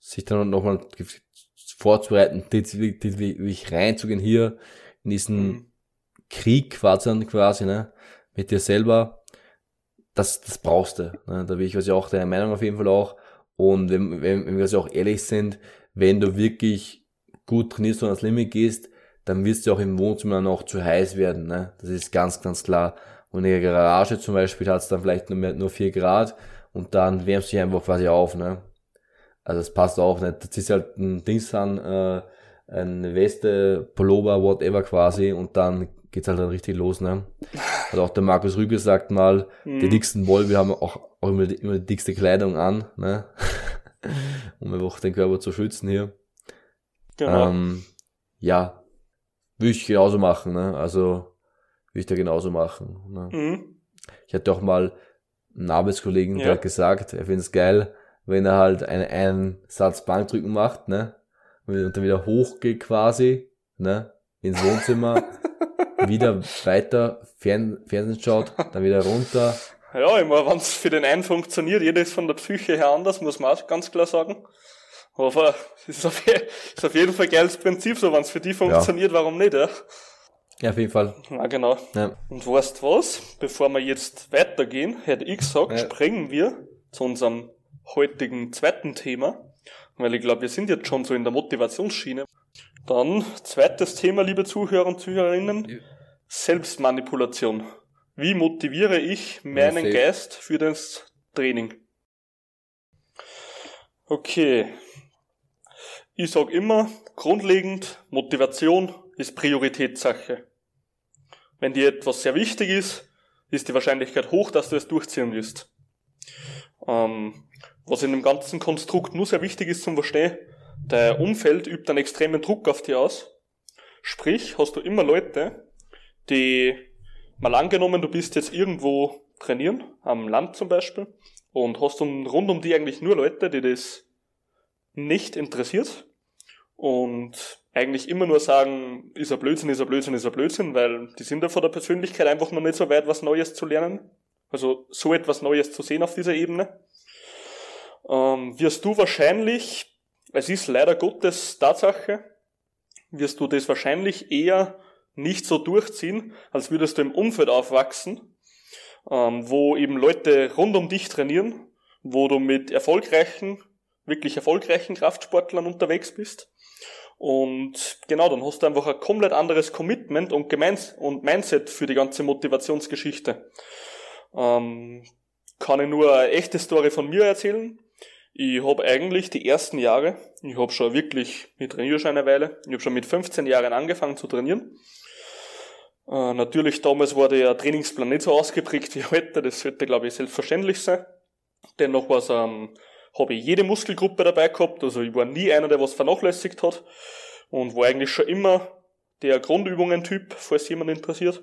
sich dann nochmal vorzubereiten, wirklich reinzugehen hier in diesen mhm. Krieg quasi, quasi, ne, mit dir selber, das, das brauchst du. Ne? Da bin ich also auch deiner Meinung auf jeden Fall auch. Und wenn, wenn, wenn wir also auch ehrlich sind, wenn du wirklich gut trainierst und ans Limit gehst, dann wirst du auch im Wohnzimmer noch zu heiß werden. Ne? Das ist ganz, ganz klar. Und in der Garage zum Beispiel hat es dann vielleicht nur, mehr, nur 4 Grad und dann wärmst du dich einfach quasi auf. Ne? Also das passt auch nicht. Das ist halt ein Dings an, äh, eine Weste, Pullover, whatever quasi und dann geht's halt dann richtig los, ne? Hat auch der Markus Rüge sagt mal, mhm. die dicksten Woll, wir haben auch, auch immer, die, immer die dickste Kleidung an, ne? um einfach den Körper zu schützen hier. Genau. Ähm, ja, würde ich genauso machen, ne? Also, würde ich da genauso machen. Ne? Mhm. Ich hatte auch mal einen Arbeitskollegen, ja. der hat gesagt, er findet es geil, wenn er halt einen, einen Satz Bankdrücken macht, ne? Und dann wieder hochgeht quasi, ne? Ins Wohnzimmer, wieder weiter Fern Fernsehen schaut, dann wieder runter. Ja, immer wenn es für den einen funktioniert, jeder ist von der Psyche her anders, muss man auch ganz klar sagen. Aber es ist auf, ist auf jeden Fall ein geiles Prinzip, so wenn es für die funktioniert, ja. warum nicht, ja? Ja, auf jeden Fall. Ja, genau. Ja. Und weißt was? Bevor wir jetzt weitergehen, hätte ich gesagt, ja. springen wir zu unserem heutigen zweiten Thema, weil ich glaube, wir sind jetzt schon so in der Motivationsschiene. Dann zweites Thema, liebe Zuhörer und Zuhörerinnen, Selbstmanipulation. Wie motiviere ich meinen ja, Geist für das Training? Okay. Ich sag immer, grundlegend, Motivation ist Prioritätssache. Wenn dir etwas sehr wichtig ist, ist die Wahrscheinlichkeit hoch, dass du es durchziehen wirst. Ähm, was in dem ganzen Konstrukt nur sehr wichtig ist zum Verstehen, dein Umfeld übt einen extremen Druck auf dich aus. Sprich, hast du immer Leute, die, mal angenommen, du bist jetzt irgendwo trainieren, am Land zum Beispiel, und hast dann rund um die eigentlich nur Leute, die das nicht interessiert und eigentlich immer nur sagen, ist er Blödsinn, ist er Blödsinn, ist er Blödsinn, weil die sind ja von der Persönlichkeit einfach noch nicht so weit, was Neues zu lernen. Also so etwas Neues zu sehen auf dieser Ebene ähm, wirst du wahrscheinlich, es ist leider Gottes Tatsache, wirst du das wahrscheinlich eher nicht so durchziehen, als würdest du im Umfeld aufwachsen, ähm, wo eben Leute rund um dich trainieren, wo du mit erfolgreichen, wirklich erfolgreichen Kraftsportlern unterwegs bist. Und genau, dann hast du einfach ein komplett anderes Commitment und, Gemeins und Mindset für die ganze Motivationsgeschichte. Ähm, kann ich nur eine echte Story von mir erzählen. Ich habe eigentlich die ersten Jahre, ich habe schon wirklich, ich trainiere schon eine Weile, ich habe schon mit 15 Jahren angefangen zu trainieren. Äh, natürlich damals war der Trainingsplan nicht so ausgeprägt wie heute, das sollte glaube ich selbstverständlich sein. Dennoch war es, ähm, habe ich jede Muskelgruppe dabei gehabt, also ich war nie einer, der was vernachlässigt hat und war eigentlich schon immer der Grundübungen-Typ, falls jemand interessiert.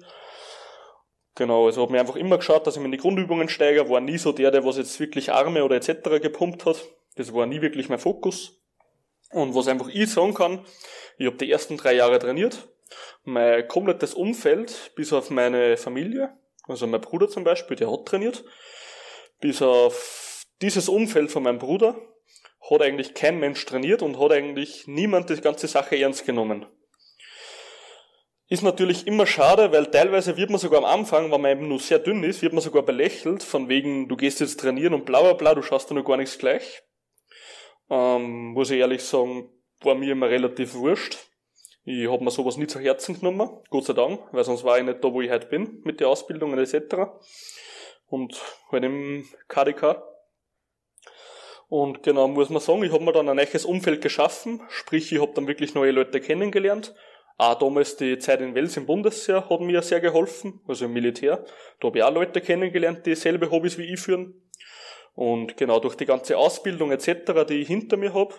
Genau, also habe mir einfach immer geschaut, dass ich mir in die Grundübungen steige, war nie so der, der was jetzt wirklich Arme oder etc. gepumpt hat. Das war nie wirklich mein Fokus. Und was einfach ich sagen kann, ich habe die ersten drei Jahre trainiert. Mein komplettes Umfeld, bis auf meine Familie, also mein Bruder zum Beispiel, der hat trainiert, bis auf dieses Umfeld von meinem Bruder, hat eigentlich kein Mensch trainiert und hat eigentlich niemand die ganze Sache ernst genommen. Ist natürlich immer schade, weil teilweise wird man sogar am Anfang, wenn man eben nur sehr dünn ist, wird man sogar belächelt, von wegen, du gehst jetzt trainieren und bla bla bla, du schaust da noch gar nichts gleich. Ähm, muss ich ehrlich sagen, war mir immer relativ wurscht. Ich habe mir sowas nie zu Herzen genommen, Gott sei Dank, weil sonst war ich nicht da, wo ich heute bin, mit der Ausbildung etc. Und halt im KDK. Und genau, muss man sagen, ich habe mir dann ein neues Umfeld geschaffen, sprich, ich habe dann wirklich neue Leute kennengelernt auch damals die Zeit in Wels im Bundesheer hat mir sehr geholfen, also im Militär. Da habe ich auch Leute kennengelernt, die dieselbe Hobbys wie ich führen. Und genau durch die ganze Ausbildung etc., die ich hinter mir habe,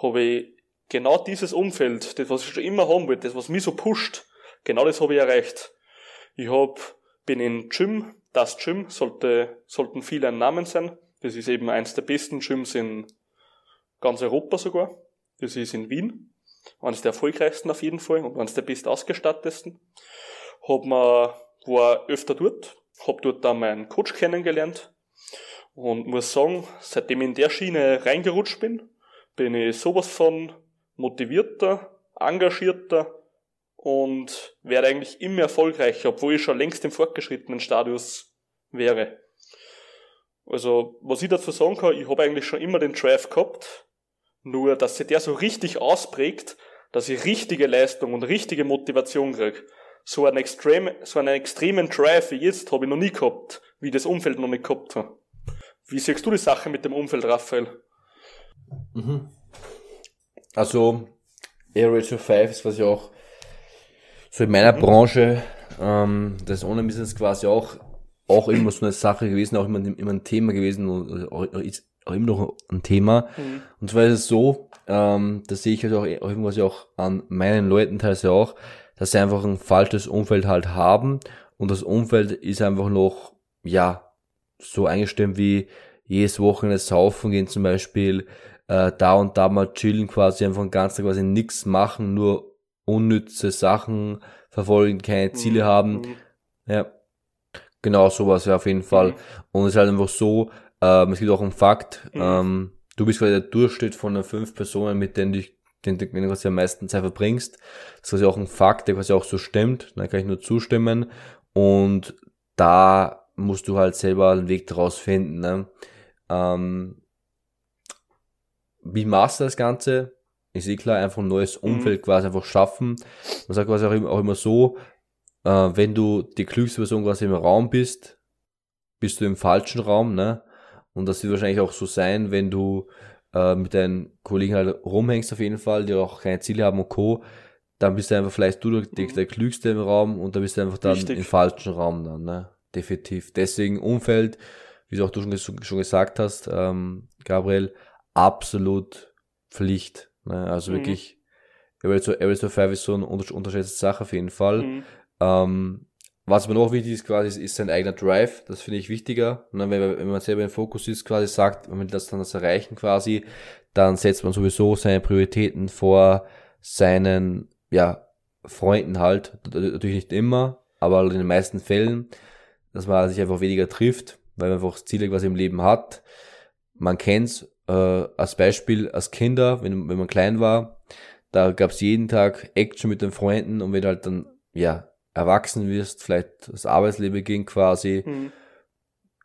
habe ich genau dieses Umfeld, das was ich schon immer haben wollte, das was mich so pusht, genau das habe ich erreicht. Ich hab, bin in Gym, das Gym, sollte, sollten viele ein Namen sein. Das ist eben eins der besten Gyms in ganz Europa sogar. Das ist in Wien. Eines der erfolgreichsten auf jeden Fall und eines der best ausgestattesten. Hab mir, war öfter dort, hab dort dann meinen Coach kennengelernt und muss sagen, seitdem ich in der Schiene reingerutscht bin, bin ich sowas von motivierter, engagierter und werde eigentlich immer erfolgreicher, obwohl ich schon längst im fortgeschrittenen Stadius wäre. Also, was ich dazu sagen kann, ich habe eigentlich schon immer den Drive gehabt, nur dass sich der so richtig ausprägt, dass ich richtige Leistung und richtige Motivation kriege. So einen, extrem, so einen extremen Drive wie jetzt habe ich noch nie gehabt, wie das Umfeld noch nicht gehabt habe. Wie siehst du die Sache mit dem Umfeld, Raphael? Mhm. Also, Air 5 ist quasi auch so in meiner mhm. Branche, ähm, das Online-Business quasi auch, auch immer so eine Sache gewesen, auch immer, immer ein Thema gewesen, und ist auch immer noch ein Thema. Mhm. Und zwar ist es so, ähm, das sehe ich halt auch, auch irgendwas auch an meinen Leuten teilweise auch, dass sie einfach ein falsches Umfeld halt haben und das Umfeld ist einfach noch, ja, so eingestimmt wie jedes Wochenende saufen gehen zum Beispiel, äh, da und da mal chillen quasi, einfach den ganzen Tag quasi nichts machen, nur unnütze Sachen verfolgen, keine Ziele mhm. haben. Mhm. Ja, genau sowas ja auf jeden Fall. Mhm. Und es ist halt einfach so, ähm, es gibt auch einen Fakt, mhm. ähm, du bist quasi der Durchschnitt von den fünf Personen, mit denen du den du quasi am meisten Zeit verbringst. Das ist quasi auch ein Fakt, der quasi auch so stimmt. Da kann ich nur zustimmen. Und da musst du halt selber einen Weg daraus finden. Ne? Ähm, wie machst du das Ganze? Ist eh klar, einfach ein neues mhm. Umfeld mhm. quasi einfach schaffen. Man sagt quasi auch immer, auch immer so, äh, wenn du die klügste Person quasi im Raum bist, bist du im falschen Raum, ne? Und das wird wahrscheinlich auch so sein, wenn du äh, mit deinen Kollegen halt rumhängst auf jeden Fall, die auch keine Ziele haben und Co., dann bist du einfach vielleicht du der, der Klügste im Raum und dann bist du einfach dann Richtig. im falschen Raum dann, ne? Definitiv. Deswegen Umfeld, wie du auch du schon, schon gesagt hast, ähm, Gabriel, absolut Pflicht. Ne? Also mhm. wirklich, Average to 5 ist so eine unterschätzte Sache auf jeden Fall. Mhm. Ähm, was mir noch wichtig ist, quasi, ist, ist sein eigener Drive. Das finde ich wichtiger. Und dann, wenn, wenn man selber im Fokus ist, quasi sagt, wenn man das dann das erreichen quasi, dann setzt man sowieso seine Prioritäten vor seinen, ja, Freunden halt. Natürlich nicht immer, aber in den meisten Fällen, dass man sich einfach weniger trifft, weil man einfach Ziele quasi im Leben hat. Man kennt's, äh, als Beispiel als Kinder, wenn, wenn man klein war, da gab's jeden Tag Action mit den Freunden und wenn du halt dann, ja, erwachsen wirst, vielleicht das Arbeitsleben ging quasi, mhm.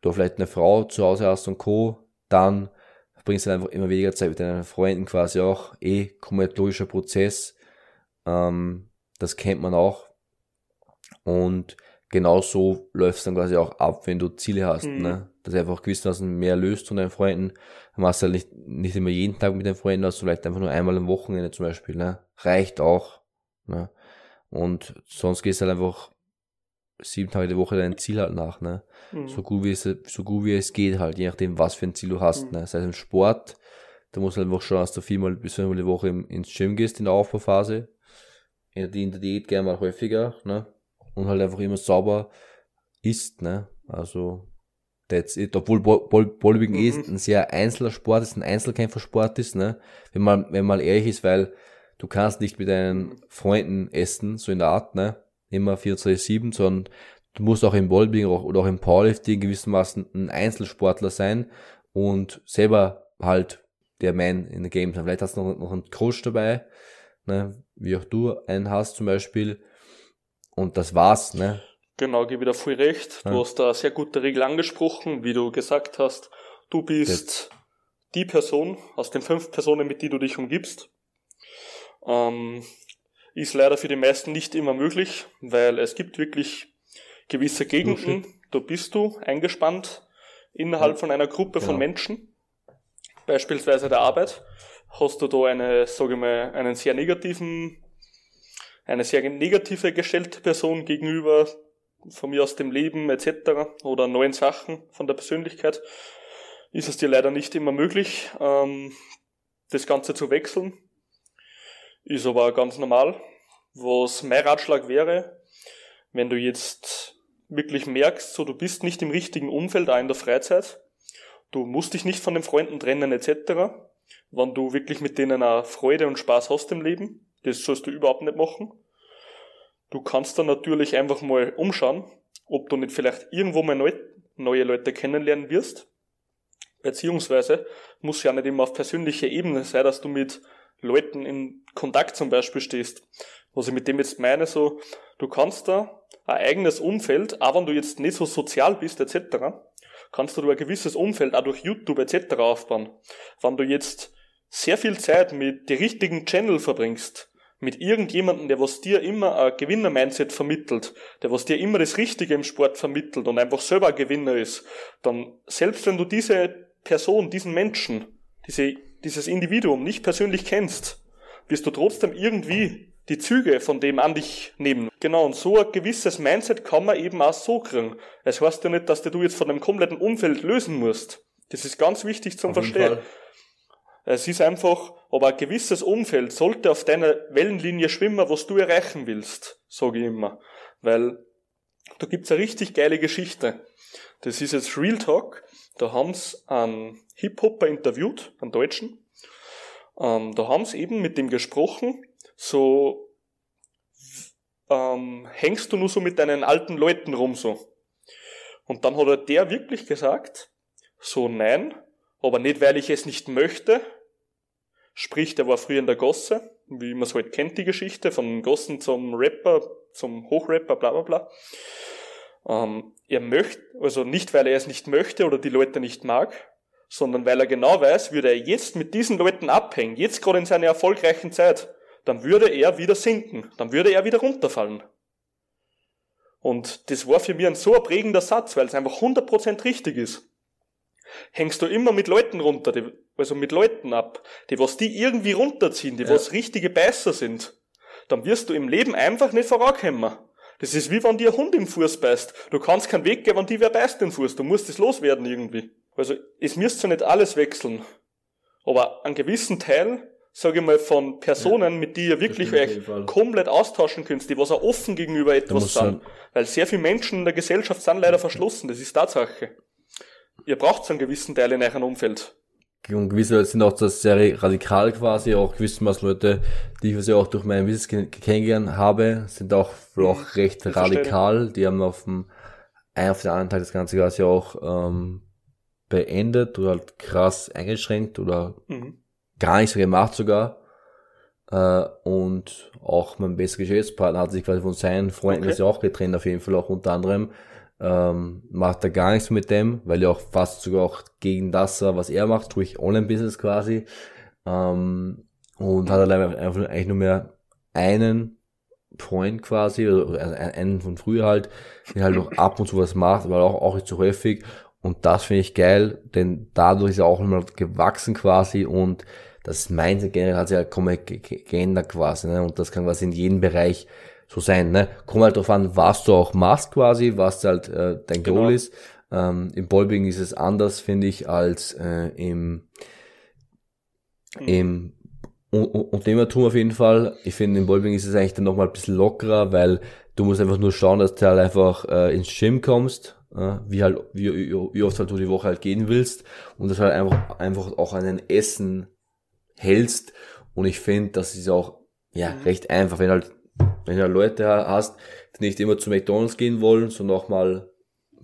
du vielleicht eine Frau zu Hause hast und Co., dann verbringst du einfach immer weniger Zeit mit deinen Freunden quasi auch, eh komplett logischer Prozess, ähm, das kennt man auch und genauso läuft es dann quasi auch ab, wenn du Ziele hast, mhm. ne? Dass du einfach gewissermaßen mehr löst von deinen Freunden, dann machst du halt nicht, nicht immer jeden Tag mit deinen Freunden, hast du vielleicht einfach nur einmal am Wochenende zum Beispiel, ne? reicht auch, ne? Und sonst gehst du halt einfach sieben Tage die Woche dein Ziel halt nach, ne? Mhm. So gut wie es, so gut wie es geht halt, je nachdem, was für ein Ziel du hast, mhm. ne? Sei es im Sport, da musst du halt einfach schauen, dass du viermal bis fünfmal die Woche im, ins Gym gehst in der Aufbauphase. In der, in der Diät gerne mal häufiger, ne? Und halt einfach immer sauber isst, ne? Also, that's it. Obwohl Bodybuilding mhm. ist ein sehr einzelner Sport ist, ein Einzelkämpfersport ist, ne? Wenn man, wenn man ehrlich ist, weil du kannst nicht mit deinen Freunden essen, so in der Art, ne? Immer 24-7, sondern du musst auch im Bodybuilding oder auch im Powerlifting gewissermaßen ein Einzelsportler sein und selber halt der Man in the Game sein. Vielleicht hast du noch, noch einen Coach dabei, ne? wie auch du einen hast zum Beispiel. Und das war's, ne? Genau, gebe dir voll recht. Du ja. hast da sehr gute Regel angesprochen, wie du gesagt hast. Du bist Jetzt. die Person aus den fünf Personen, mit die du dich umgibst. Ähm, ist leider für die meisten nicht immer möglich, weil es gibt wirklich gewisse Gegenden, da bist du eingespannt innerhalb ja. von einer Gruppe von Menschen, beispielsweise der Arbeit, hast du da eine, sage ich mal, einen sehr negativen, eine sehr negative gestellte Person gegenüber von mir aus dem Leben etc. oder neuen Sachen von der Persönlichkeit, ist es dir leider nicht immer möglich, ähm, das Ganze zu wechseln Ist aber ganz normal. Was mein Ratschlag wäre, wenn du jetzt wirklich merkst, so du bist nicht im richtigen Umfeld, auch in der Freizeit, du musst dich nicht von den Freunden trennen etc., wenn du wirklich mit denen auch Freude und Spaß hast im Leben, das sollst du überhaupt nicht machen. Du kannst dann natürlich einfach mal umschauen, ob du nicht vielleicht irgendwo mal neu, neue Leute kennenlernen wirst. Beziehungsweise muss ja nicht immer auf persönlicher Ebene sein, dass du mit Leuten in Kontakt zum Beispiel stehst. Was ich mit dem jetzt meine, so, du kannst da ein eigenes Umfeld, auch wenn du jetzt nicht so sozial bist, etc., kannst du ein gewisses Umfeld auch durch YouTube etc. aufbauen. Wenn du jetzt sehr viel Zeit mit den richtigen Channel verbringst, mit irgendjemandem, der was dir immer ein Gewinner-Mindset vermittelt, der was dir immer das Richtige im Sport vermittelt und einfach selber ein Gewinner ist, dann selbst wenn du diese Person, diesen Menschen, diese, dieses Individuum nicht persönlich kennst, wirst du trotzdem irgendwie die Züge von dem an dich nehmen. Genau, und so ein gewisses Mindset kann man eben auch so kriegen. Es heißt ja nicht, dass du jetzt von dem kompletten Umfeld lösen musst. Das ist ganz wichtig zum Verstehen. Es ist einfach, aber ein gewisses Umfeld sollte auf deiner Wellenlinie schwimmen, was du erreichen willst, sage ich immer. Weil da gibt's eine richtig geile Geschichte. Das ist jetzt Real Talk. Da haben's einen Hip-Hopper interviewt, einen Deutschen. Ähm, da haben's eben mit dem gesprochen, so ähm, hängst du nur so mit deinen alten Leuten rum so. Und dann hat er der wirklich gesagt, so nein, aber nicht weil ich es nicht möchte, Sprich, der war früher in der Gosse, wie man es halt kennt, die Geschichte, von Gossen zum Rapper, zum Hochrapper, bla bla bla. Ähm, er möchte, also nicht, weil er es nicht möchte oder die Leute nicht mag, sondern weil er genau weiß, würde er jetzt mit diesen Leuten abhängen, jetzt gerade in seiner erfolgreichen Zeit, dann würde er wieder sinken, dann würde er wieder runterfallen. Und das war für mich ein so prägender Satz, weil es einfach 100% richtig ist hängst du immer mit Leuten runter, die, also mit Leuten ab, die was die irgendwie runterziehen, die ja. was richtige Beißer sind, dann wirst du im Leben einfach nicht vorankommen. Das ist wie wenn dir ein Hund im Fuß beißt. Du kannst keinen Weg gehen, wenn die wer beißt den Fuß. Du musst es loswerden irgendwie. Also, es müsst ja nicht alles wechseln. Aber einen gewissen Teil, sage ich mal, von Personen, ja, mit die ihr wirklich euch komplett austauschen könnt, die was auch offen gegenüber etwas sind. Weil sehr viele Menschen in der Gesellschaft sind leider verschlossen. Das ist Tatsache ihr braucht so einen gewissen Teil in eurem Umfeld. Und gewisse Leute sind auch das sehr radikal quasi, auch gewissermaßen Leute, die ich ja auch durch meinen Business kennengelernt habe, sind auch, mhm. auch recht radikal. Die haben auf dem einen auf den anderen Tag das Ganze quasi auch ähm, beendet oder halt krass eingeschränkt oder mhm. gar nicht so gemacht sogar. Äh, und auch mein bester Geschäftspartner hat sich quasi von seinen Freunden okay. das ja auch getrennt, auf jeden Fall auch unter anderem ähm, macht er gar nichts mit dem, weil er auch fast sogar auch gegen das, was er macht, tue ich Online-Business quasi. Ähm, und hat halt einfach eigentlich nur mehr einen Point quasi, also einen von früher halt, der halt noch ab und zu was macht, aber auch, auch nicht so häufig. Und das finde ich geil, denn dadurch ist er auch nochmal gewachsen quasi und das Mindset generell hat sich halt komplett geändert quasi. Ne? Und das kann quasi in jedem Bereich so sein. Ne? Kommt halt drauf an, was du auch machst quasi, was halt äh, dein genau. Goal ist. Ähm, Im Ballbing ist es anders, finde ich, als äh, im, mhm. im Unternehmertum auf jeden Fall. Ich finde, im Ballbing ist es eigentlich dann nochmal ein bisschen lockerer, weil du musst einfach nur schauen, dass du halt einfach äh, ins Gym kommst, äh, wie halt, wie, wie oft halt du die Woche halt gehen willst und das halt einfach, einfach auch an ein Essen hältst. Und ich finde, das ist auch, ja, mhm. recht einfach, wenn halt wenn du Leute hast, die nicht immer zu McDonalds gehen wollen, sondern auch mal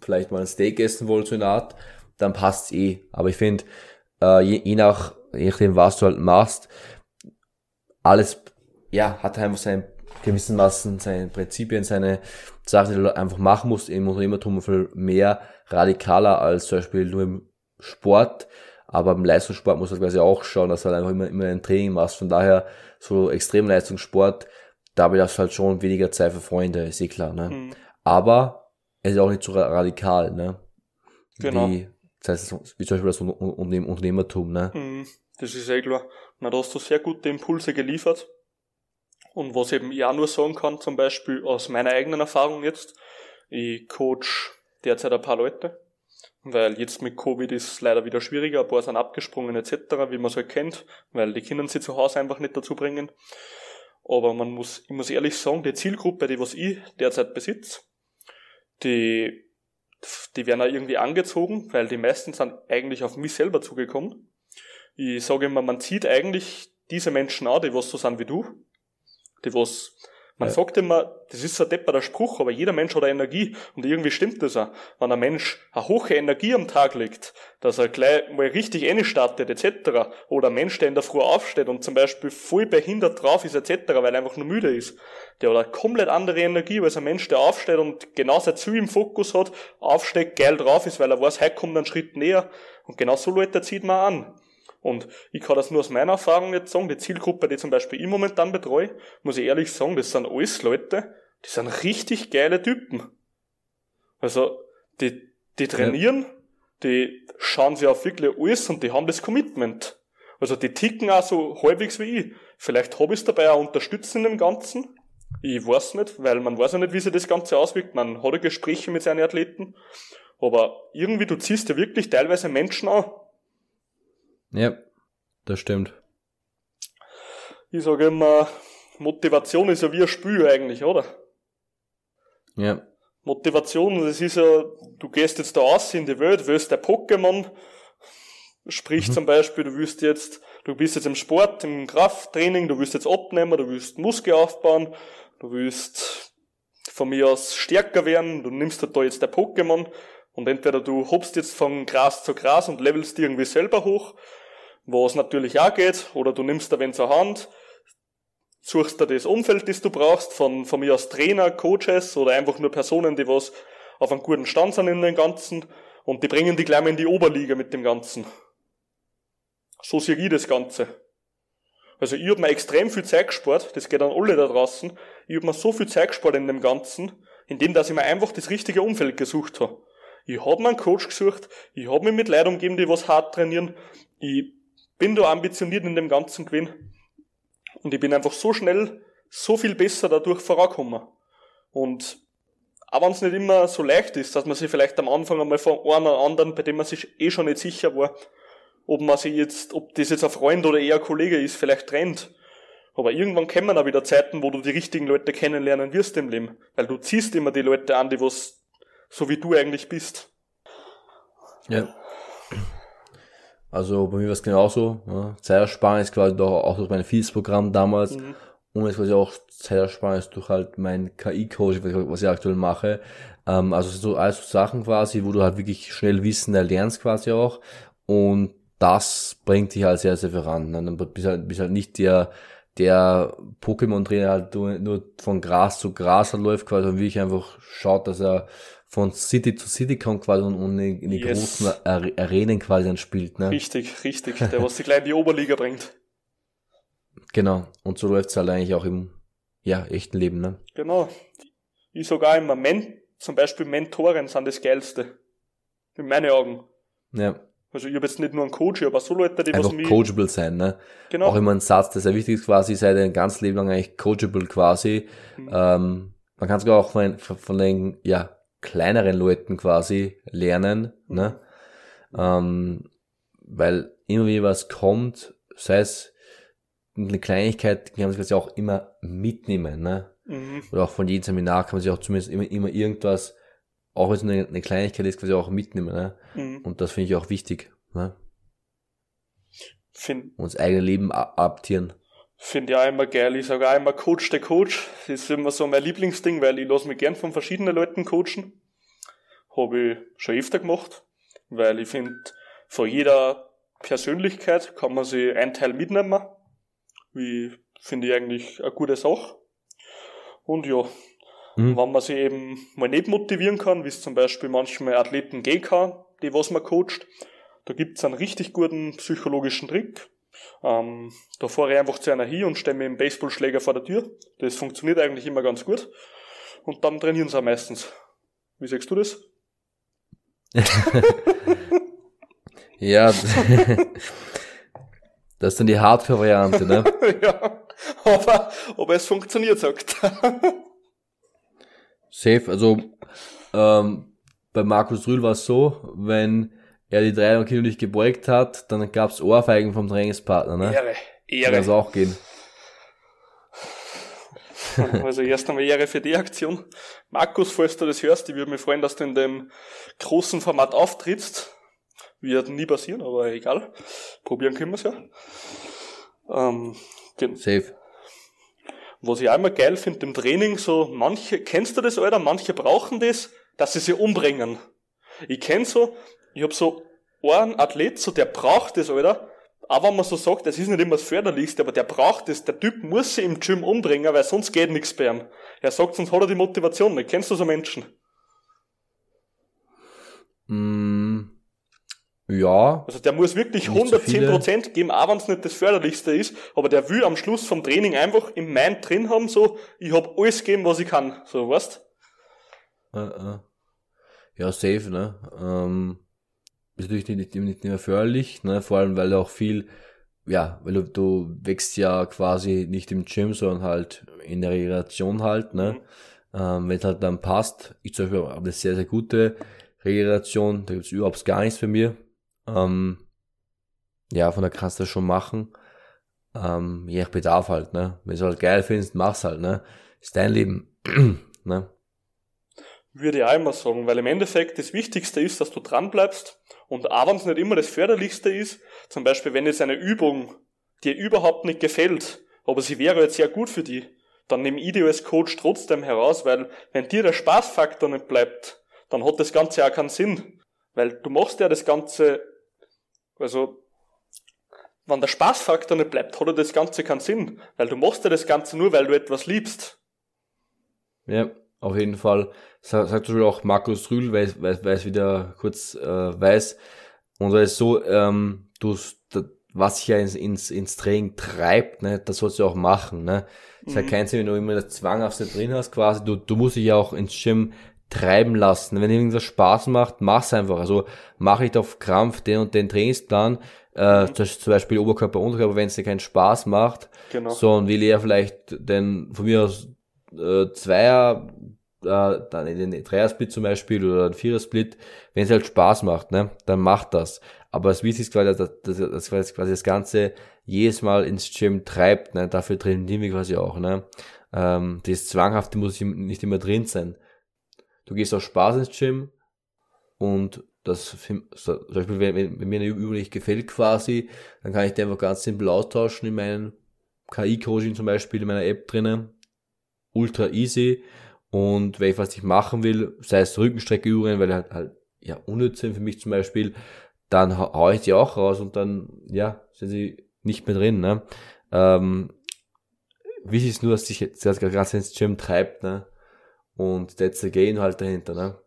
vielleicht mal ein Steak essen wollen, so eine Art, dann passt's eh. Aber ich finde, äh, je, je nach, je nachdem, was du halt machst, alles, ja, hat einfach seine gewissen Massen, seine Prinzipien, seine Sachen, die du einfach machen musst im Unternehmertum viel mehr radikaler als zum Beispiel nur im Sport. Aber im Leistungssport muss du quasi auch schauen, dass du halt einfach immer, immer ein Training machst. Von daher, so Extremleistungssport da habe ich das halt schon weniger Zeit für Freunde, ist eh klar, ne? Mhm. Aber es ist auch nicht so radikal, ne? Genau. Wie, das heißt, wie zum Beispiel das Unternehmertum, ne? Mhm. Das ist eh klar. Na, da hast du sehr gute Impulse geliefert. Und was eben ich auch nur sagen kann, zum Beispiel aus meiner eigenen Erfahrung jetzt, ich coach derzeit ein paar Leute, weil jetzt mit Covid ist leider wieder schwieriger, ein paar sind abgesprungen etc., wie man es halt kennt, weil die Kinder sie zu Hause einfach nicht dazu bringen. Aber man muss, ich muss ehrlich sagen, die Zielgruppe, die was ich derzeit besitze, die, die werden auch irgendwie angezogen, weil die meisten sind eigentlich auf mich selber zugekommen. Ich sage immer, man zieht eigentlich diese Menschen an, die was so sind wie du, die was man ja. sagt immer, das ist ein depperter Spruch, aber jeder Mensch hat eine Energie und irgendwie stimmt das auch. Wenn ein Mensch eine hohe Energie am Tag legt, dass er gleich mal richtig startet etc. Oder ein Mensch, der in der Früh aufsteht und zum Beispiel voll behindert drauf ist etc., weil er einfach nur müde ist, der hat eine komplett andere Energie als ein Mensch, der aufsteht und genau sein Ziel im Fokus hat, aufsteht, geil drauf ist, weil er weiß, heute kommt ein Schritt näher und genau so Leute zieht man an. Und ich kann das nur aus meiner Erfahrung jetzt sagen, die Zielgruppe, die zum Beispiel ich momentan betreue, muss ich ehrlich sagen, das sind alles Leute, die sind richtig geile Typen. Also, die, die trainieren, die schauen sich auf wirklich alles und die haben das Commitment. Also die ticken auch so halbwegs wie ich. Vielleicht habe ich es dabei auch unterstützt in dem Ganzen. Ich weiß nicht, weil man weiß ja nicht, wie sich das Ganze auswirkt. Man hat ja Gespräche mit seinen Athleten. Aber irgendwie, du ziehst ja wirklich teilweise Menschen an, ja, das stimmt. Ich sage immer, Motivation ist ja wie ein Spiel eigentlich, oder? Ja. Motivation, das ist ja, du gehst jetzt da aus in die Welt, willst der Pokémon, sprich mhm. zum Beispiel, du willst jetzt, du bist jetzt im Sport, im Krafttraining, du willst jetzt abnehmen, du willst Muskel aufbauen, du willst von mir aus stärker werden, du nimmst da jetzt der Pokémon und entweder du hopst jetzt von Gras zu Gras und levelst irgendwie selber hoch was natürlich auch geht, oder du nimmst da wenn zur Hand, suchst dir das Umfeld, das du brauchst, von, von mir aus Trainer, Coaches oder einfach nur Personen, die was auf einem guten Stand sind in dem Ganzen und die bringen die gleich mal in die Oberliga mit dem Ganzen. So sehe ich das Ganze. Also ich hab mir extrem viel Zeit gespart, das geht an alle da draußen, ich hab mir so viel Zeit gespart in dem Ganzen, indem dass ich mir einfach das richtige Umfeld gesucht habe. Ich hab mir einen Coach gesucht, ich hab mich mit Leuten umgeben, die was hart trainieren, ich bin da ambitioniert in dem ganzen Gewinn. Und ich bin einfach so schnell, so viel besser dadurch vorangekommen. Und auch wenn es nicht immer so leicht ist, dass man sich vielleicht am Anfang einmal von einem oder anderen, bei dem man sich eh schon nicht sicher war, ob man sich jetzt, ob das jetzt ein Freund oder eher ein Kollege ist, vielleicht trennt. Aber irgendwann kommen auch wieder Zeiten, wo du die richtigen Leute kennenlernen wirst im Leben. Weil du ziehst immer die Leute an, die was, so wie du eigentlich bist. Ja. Also bei mir war es genauso. Ja. Zeitersparnis quasi doch auch durch mein Fields-Programm damals. Mhm. Und jetzt quasi auch Zeitersparnis durch halt mein KI-Coach, was ich aktuell mache. Ähm, also so alles so Sachen quasi, wo du halt wirklich schnell Wissen erlernst quasi auch. Und das bringt dich halt sehr, sehr voran. Ne? Dann bist halt, bist halt nicht der, der Pokémon-Trainer halt nur von Gras zu Gras halt läuft quasi und wirklich einfach schaut, dass er von City zu City kommt quasi und in, die yes. großen Arenen quasi dann spielt. Ne? Richtig, richtig. Der, was die gleich in die Oberliga bringt. Genau. Und so läuft's halt eigentlich auch im ja, echten Leben. Ne? Genau. Ich sogar immer Men zum Beispiel Mentoren sind das Geilste. In meinen Augen. Ja. Also ich habe jetzt nicht nur einen Coach, aber so Leute, die Einfach was mich... coachable sein, ne? Genau. Auch immer ein Satz, der sehr wichtig ist quasi, sei dein ganzes Leben lang eigentlich coachable quasi. Mhm. Ähm, man kann sogar auch von, von den, ja, kleineren Leuten quasi lernen, ne? Ähm, weil immer wie was kommt, sei es eine Kleinigkeit, kann man sich auch immer mitnehmen, ne? Mhm. Oder auch von jedem Seminar kann man sich auch zumindest immer, immer irgendwas, auch wenn es eine, eine Kleinigkeit ist, quasi auch mitnehmen, ne? Mhm. Und das finde ich auch wichtig, ne? Find, und das eigene Leben adaptieren. Finde ich auch immer geil. Ich sage auch immer Coach der Coach. Das ist immer so mein Lieblingsding, weil ich lasse mich gern von verschiedenen Leuten coachen. Habe ich schon öfter gemacht, weil ich finde, von jeder Persönlichkeit kann man sich einen Teil mitnehmen. Wie finde ich eigentlich eine gute Sache. Und ja, mhm. wenn man sich eben mal nicht motivieren kann, wie es zum Beispiel manchmal Athleten gehen kann, die was man coacht, da gibt's einen richtig guten psychologischen Trick. Ähm, da fahre ich einfach zu einer hin und stelle mir einen Baseballschläger vor der Tür. Das funktioniert eigentlich immer ganz gut. Und dann trainieren sie auch meistens. Wie sagst du das? ja, das ist dann die Hardcore-Variante, ne? ja, aber, aber es funktioniert, sagt Safe, also ähm, bei Markus Rühl war es so, wenn er die 300 Kilo nicht gebeugt hat, dann gab's Ohrfeigen vom Trainingspartner, ne? Ehre, Ehre. Das auch gehen. Also erst einmal Ehre für die Aktion. Markus, falls du das hörst, ich würde mich freuen, dass du in dem großen Format auftrittst. Wird nie passieren, aber egal. Probieren können wir es ja. Ähm, Safe. Was ich immer geil finde im Training, so manche, kennst du das, Alter? Manche brauchen das, dass sie sich umbringen. Ich kenn so, ich hab so einen Athlet, so der braucht das, Alter. Aber wenn man so sagt, das ist nicht immer das Förderlichste, aber der braucht das, der Typ muss sich im Gym umbringen, weil sonst geht nichts bei ihm. Er sagt, sonst hat er die Motivation nicht. Kennst du so Menschen? Mm, ja. Also der muss wirklich 110% so geben, auch wenn es nicht das Förderlichste ist, aber der will am Schluss vom Training einfach im Mind drin haben, so, ich hab alles gegeben, was ich kann. So, weißt? Uh, uh. Ja, safe, ne? Ähm, ist natürlich nicht, nicht, mehr förderlich, ne? Vor allem, weil du auch viel, ja, weil du, du wächst ja quasi nicht im Gym, sondern halt in der Regeneration halt, ne? Mhm. Ähm, wenn es halt dann passt, ich zum Beispiel habe eine sehr, sehr gute Regeneration, da gibt's überhaupt gar nichts für mir. Ähm, ja, von der kannst du das schon machen. Ähm, je nach Bedarf halt, ne? Wenn du halt geil findest, mach's halt, ne? Ist dein Leben, ne? Würde ich auch immer sagen, weil im Endeffekt das Wichtigste ist, dass du dran bleibst und auch wenn es nicht immer das Förderlichste ist, zum Beispiel wenn jetzt eine Übung dir überhaupt nicht gefällt, aber sie wäre jetzt sehr gut für dich, dann nimm ich dich als Coach trotzdem heraus, weil wenn dir der Spaßfaktor nicht bleibt, dann hat das Ganze auch keinen Sinn. Weil du machst ja das Ganze, also, wenn der Spaßfaktor nicht bleibt, hat das Ganze keinen Sinn. Weil du machst ja das Ganze nur, weil du etwas liebst. Ja, auf jeden Fall. Sagt zum Beispiel auch Markus Rühl, weil, weil, weil es wieder kurz äh, weiß. Und es ist so, ähm, du, was sich ja ins, ins, ins Training treibt, ne, das sollst du auch machen. Ne? Es mhm. hat keinen Sinn, wenn du immer das Zwanghafte drin hast, quasi. Du, du musst dich ja auch ins Gym treiben lassen. Wenn irgendwas Spaß macht, mach's einfach. Also mach nicht auf Krampf den und den Trainingsplan. Äh, mhm. zum Beispiel Oberkörper, Unterkörper, wenn es dir keinen Spaß macht, genau. sondern will eher vielleicht den von mir aus äh, Zweier, äh, dann in den Dreier-Split zum Beispiel oder ein Vierer-Split, wenn es halt Spaß macht, ne, dann macht das. Aber das Wichtigste ist quasi, dass, dass, dass quasi das Ganze jedes Mal ins Gym treibt, ne, dafür trainieren wir quasi auch, ne. Ähm, das Zwanghafte muss nicht immer drin sein. Du gehst aus Spaß ins Gym und das, zum Beispiel, wenn, wenn mir eine Übung nicht gefällt quasi, dann kann ich die einfach ganz simpel austauschen in meinem KI-Coaching zum Beispiel, in meiner App drinnen ultra easy. Und wenn ich was ich machen will, sei es Rückenstreckeübungen, weil halt, halt ja unnütz sind für mich zum Beispiel, dann hau ich die auch raus und dann, ja, sind sie nicht mehr drin. Ne? Ähm, wichtig ist nur, dass sich das Ganze ins Gym treibt, ne? Und that's the game halt dahinter, ne?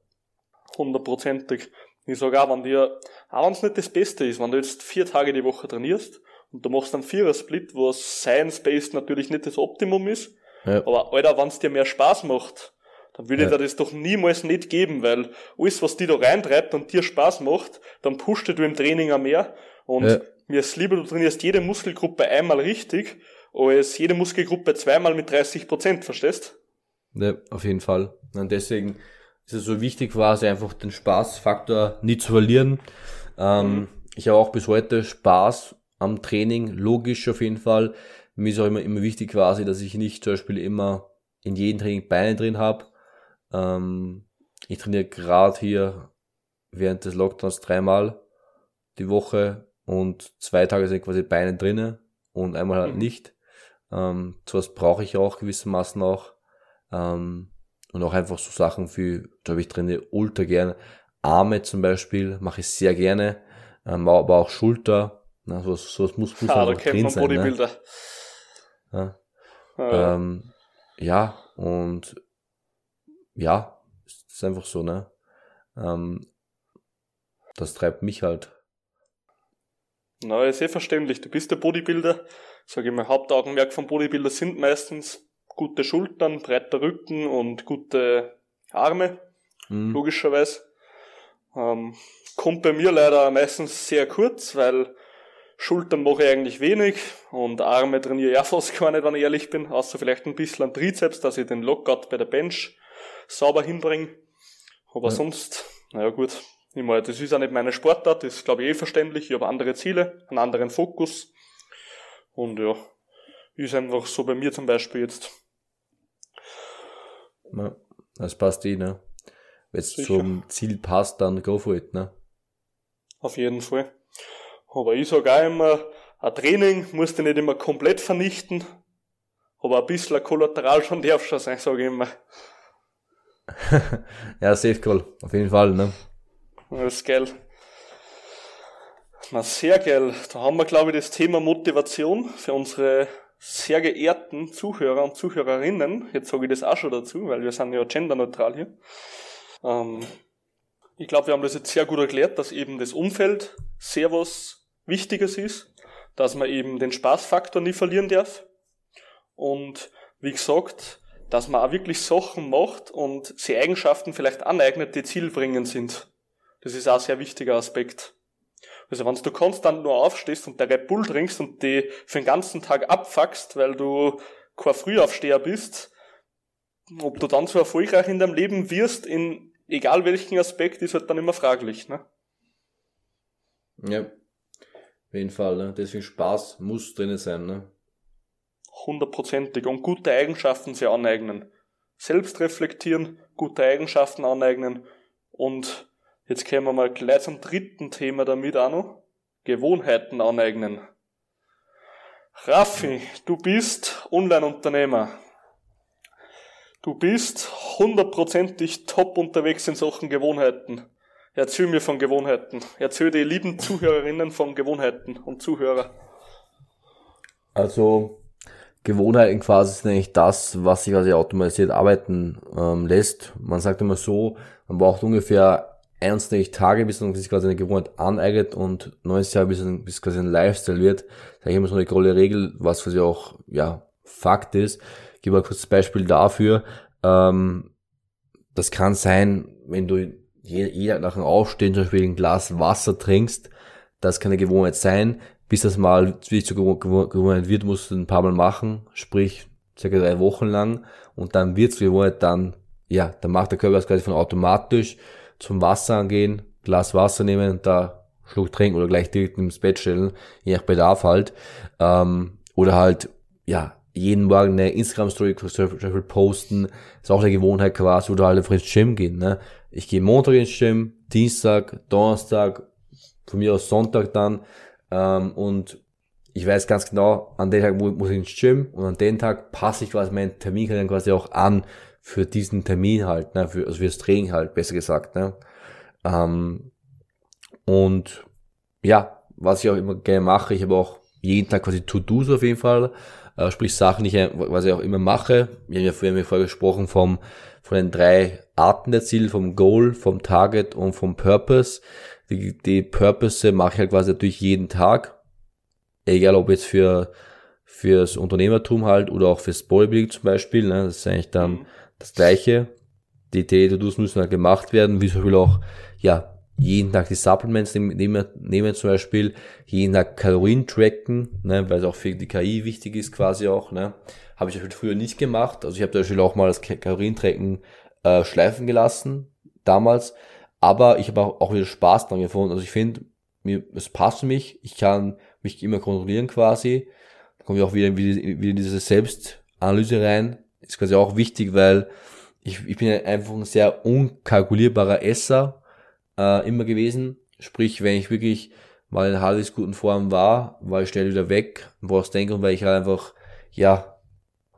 Hundertprozentig. Ich sage auch, wenn dir, auch wenn es nicht das Beste ist, wenn du jetzt vier Tage die Woche trainierst und du machst einen Vierer-Split, was science-based natürlich nicht das Optimum ist, ja. Aber Alter, wenn es dir mehr Spaß macht, dann würde ja. dir das doch niemals nicht geben, weil alles, was dir da reintreibt und dir Spaß macht, dann pusht du im Training auch mehr. Und ja. mir ist lieber, du trainierst jede Muskelgruppe einmal richtig, als jede Muskelgruppe zweimal mit 30 Prozent, verstehst? Ja, auf jeden Fall. Und deswegen ist es so wichtig quasi einfach den Spaßfaktor nie zu verlieren. Ähm, mhm. Ich habe auch bis heute Spaß am Training, logisch auf jeden Fall. Mir ist auch immer, immer wichtig quasi, dass ich nicht zum Beispiel immer in jedem Training Beine drin habe. Ähm, ich trainiere gerade hier während des Lockdowns dreimal die Woche und zwei Tage sind quasi Beine drinne und einmal halt mhm. nicht. Ähm, sowas brauche ich auch gewissermaßen auch. Ähm, und auch einfach so Sachen für, glaube ich, trainiere ultra gerne. Arme zum Beispiel mache ich sehr gerne, ähm, aber auch Schulter. Na, sowas, sowas muss, muss ah, drin sein. Ne? Ja, ja. Ähm, ja und ja, ist einfach so, ne? Ähm, das treibt mich halt. Na, ist eh verständlich. Du bist der Bodybuilder. Sag ich mal, Hauptaugenmerk von Bodybuilder sind meistens gute Schultern, breiter Rücken und gute Arme. Mhm. Logischerweise. Ähm, kommt bei mir leider meistens sehr kurz, weil Schultern mache ich eigentlich wenig und Arme trainiere ich auch fast gar nicht, wenn ich ehrlich bin, außer vielleicht ein bisschen an Trizeps, dass ich den Lockout bei der Bench sauber hinbringe. Aber ja. sonst, naja gut, ich meine, das ist auch nicht meine Sportart, das ist glaube ich eh verständlich, ich habe andere Ziele, einen anderen Fokus und ja, ist einfach so bei mir zum Beispiel jetzt. Ja, das passt eh, ne? Wenn es zum Ziel passt, dann go for it, ne? Auf jeden Fall. Aber ich sage auch immer, ein Training musst du nicht immer komplett vernichten, aber ein bisschen ein Kollateral schon darf schon sein, sage ich immer. ja, safe call, auf jeden Fall, ne? Das ist geil. Na, sehr geil. Da haben wir, glaube ich, das Thema Motivation für unsere sehr geehrten Zuhörer und Zuhörerinnen. Jetzt sage ich das auch schon dazu, weil wir sind ja genderneutral hier. Ähm, ich glaube, wir haben das jetzt sehr gut erklärt, dass eben das Umfeld sehr was Wichtiges ist, dass man eben den Spaßfaktor nie verlieren darf. Und wie gesagt, dass man auch wirklich Sachen macht und sie Eigenschaften vielleicht aneignet, die zielbringend sind. Das ist auch ein sehr wichtiger Aspekt. Also wenn du konstant nur aufstehst und der Red Bull trinkst und die für den ganzen Tag abfuckst, weil du kein Frühaufsteher bist, ob du dann so erfolgreich in deinem Leben wirst, in egal welchen Aspekt, ist halt dann immer fraglich, ne? Ja. Auf jeden Fall, ne? Deswegen Spaß muss drinnen sein, ne? Hundertprozentig. Und gute Eigenschaften sie aneignen. Selbst reflektieren, gute Eigenschaften aneignen und Jetzt kommen wir mal gleich zum dritten Thema damit auch noch. Gewohnheiten aneignen. Raffi, du bist Online-Unternehmer. Du bist hundertprozentig top unterwegs in Sachen Gewohnheiten. Erzähl mir von Gewohnheiten. Erzähl die lieben Zuhörerinnen von Gewohnheiten und Zuhörer. Also, Gewohnheiten quasi sind eigentlich das, was sich quasi automatisiert arbeiten ähm, lässt. Man sagt immer so, man braucht ungefähr 21 Tage, bis man sich quasi eine Gewohnheit aneignet und 90 Jahre, bis, bis quasi ein Lifestyle wird. Da ich immer so eine große Regel, was quasi auch, ja, Fakt ist. Ich gebe mal kurz ein Beispiel dafür. Ähm, das kann sein, wenn du jeder nach dem Aufstehen zum Beispiel ein Glas Wasser trinkst, das kann eine Gewohnheit sein. Bis das mal wirklich zur Gewohnheit wird, musst du ein paar Mal machen, sprich circa drei Wochen lang und dann wird's Gewohnheit, dann, ja, dann macht der Körper das quasi von automatisch zum Wasser angehen, Glas Wasser nehmen und da Schluck trinken oder gleich direkt ins Bett stellen, je nach Bedarf halt. Ähm, oder halt, ja, jeden Morgen eine Instagram-Story posten, ist auch eine Gewohnheit quasi, oder halt einfach ins Gym gehen. Ne? Ich gehe Montag ins Gym, Dienstag, Donnerstag, von mir aus Sonntag dann, ähm, und ich weiß ganz genau, an dem Tag muss ich ins Gym und an dem Tag passe ich quasi meinen Termin quasi auch an für diesen Termin halt, ne, für, also fürs Training halt, besser gesagt, ne. Ähm, und ja, was ich auch immer gerne mache, ich habe auch jeden Tag quasi To-Dos auf jeden Fall, äh, sprich Sachen, die ich, was ich auch immer mache. Wir haben ja vorher, vorher gesprochen vom, von den drei Arten der Ziele, vom Goal, vom Target und vom Purpose. Die, die Purpose mache ich halt quasi natürlich jeden Tag. Egal ob jetzt für, fürs Unternehmertum halt oder auch fürs Bodybuilding zum Beispiel. Ne? Das ist eigentlich dann mhm das Gleiche. Die Daily-To-Dos müssen halt gemacht werden, wie zum Beispiel auch, ja, jeden Tag die Supplements nehmen, nehmen zum Beispiel, jeden Tag Kalorien tracken, ne, weil es auch für die KI wichtig ist quasi auch, ne. Habe ich früher nicht gemacht. Also ich habe zum Beispiel auch mal das Kalorientracken äh, schleifen gelassen, damals. Aber ich habe auch, auch wieder Spaß dran gefunden. Also ich finde, mir, es passt für mich. Ich kann mich immer kontrollieren quasi. Da komme ich auch wieder, wieder, in diese Selbstanalyse rein ist quasi auch wichtig, weil ich, ich bin einfach ein sehr unkalkulierbarer Esser äh, immer gewesen. Sprich, wenn ich wirklich mal in halbwegs guten Form war, war ich schnell wieder weg. Brauchst denken, weil ich halt einfach, ja,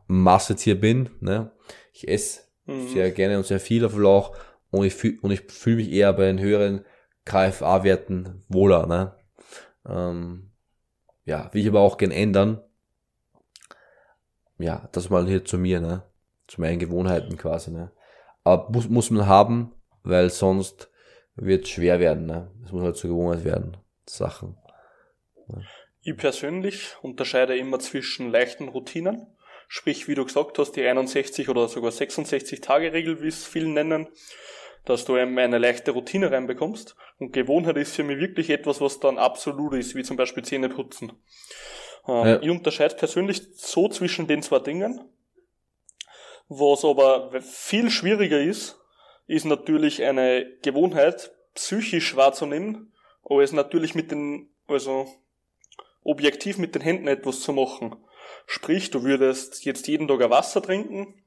Massetier bin. Ne? Ich esse mhm. sehr gerne und sehr viel auf Lauch und ich fühle und ich fühle mich eher bei den höheren KFA-Werten wohler. Ne? Ähm, ja, will ich aber auch gern ändern ja, das mal hier zu mir, ne? Zu meinen Gewohnheiten quasi, ne? Aber muss, muss man haben, weil sonst wird schwer werden, ne? Es muss halt zur Gewohnheit werden, Sachen. Ne? Ich persönlich unterscheide immer zwischen leichten Routinen, sprich, wie du gesagt hast, die 61 oder sogar 66 Tage Regel, wie es viele nennen, dass du eben eine leichte Routine reinbekommst. Und Gewohnheit ist für mich wirklich etwas, was dann absolut ist, wie zum Beispiel Zähne putzen. Ähm, ja. Ich unterscheide persönlich so zwischen den zwei Dingen. Was aber viel schwieriger ist, ist natürlich eine Gewohnheit psychisch wahrzunehmen, aber es natürlich mit den, also objektiv mit den Händen etwas zu machen. Sprich, du würdest jetzt jeden Tag ein Wasser trinken,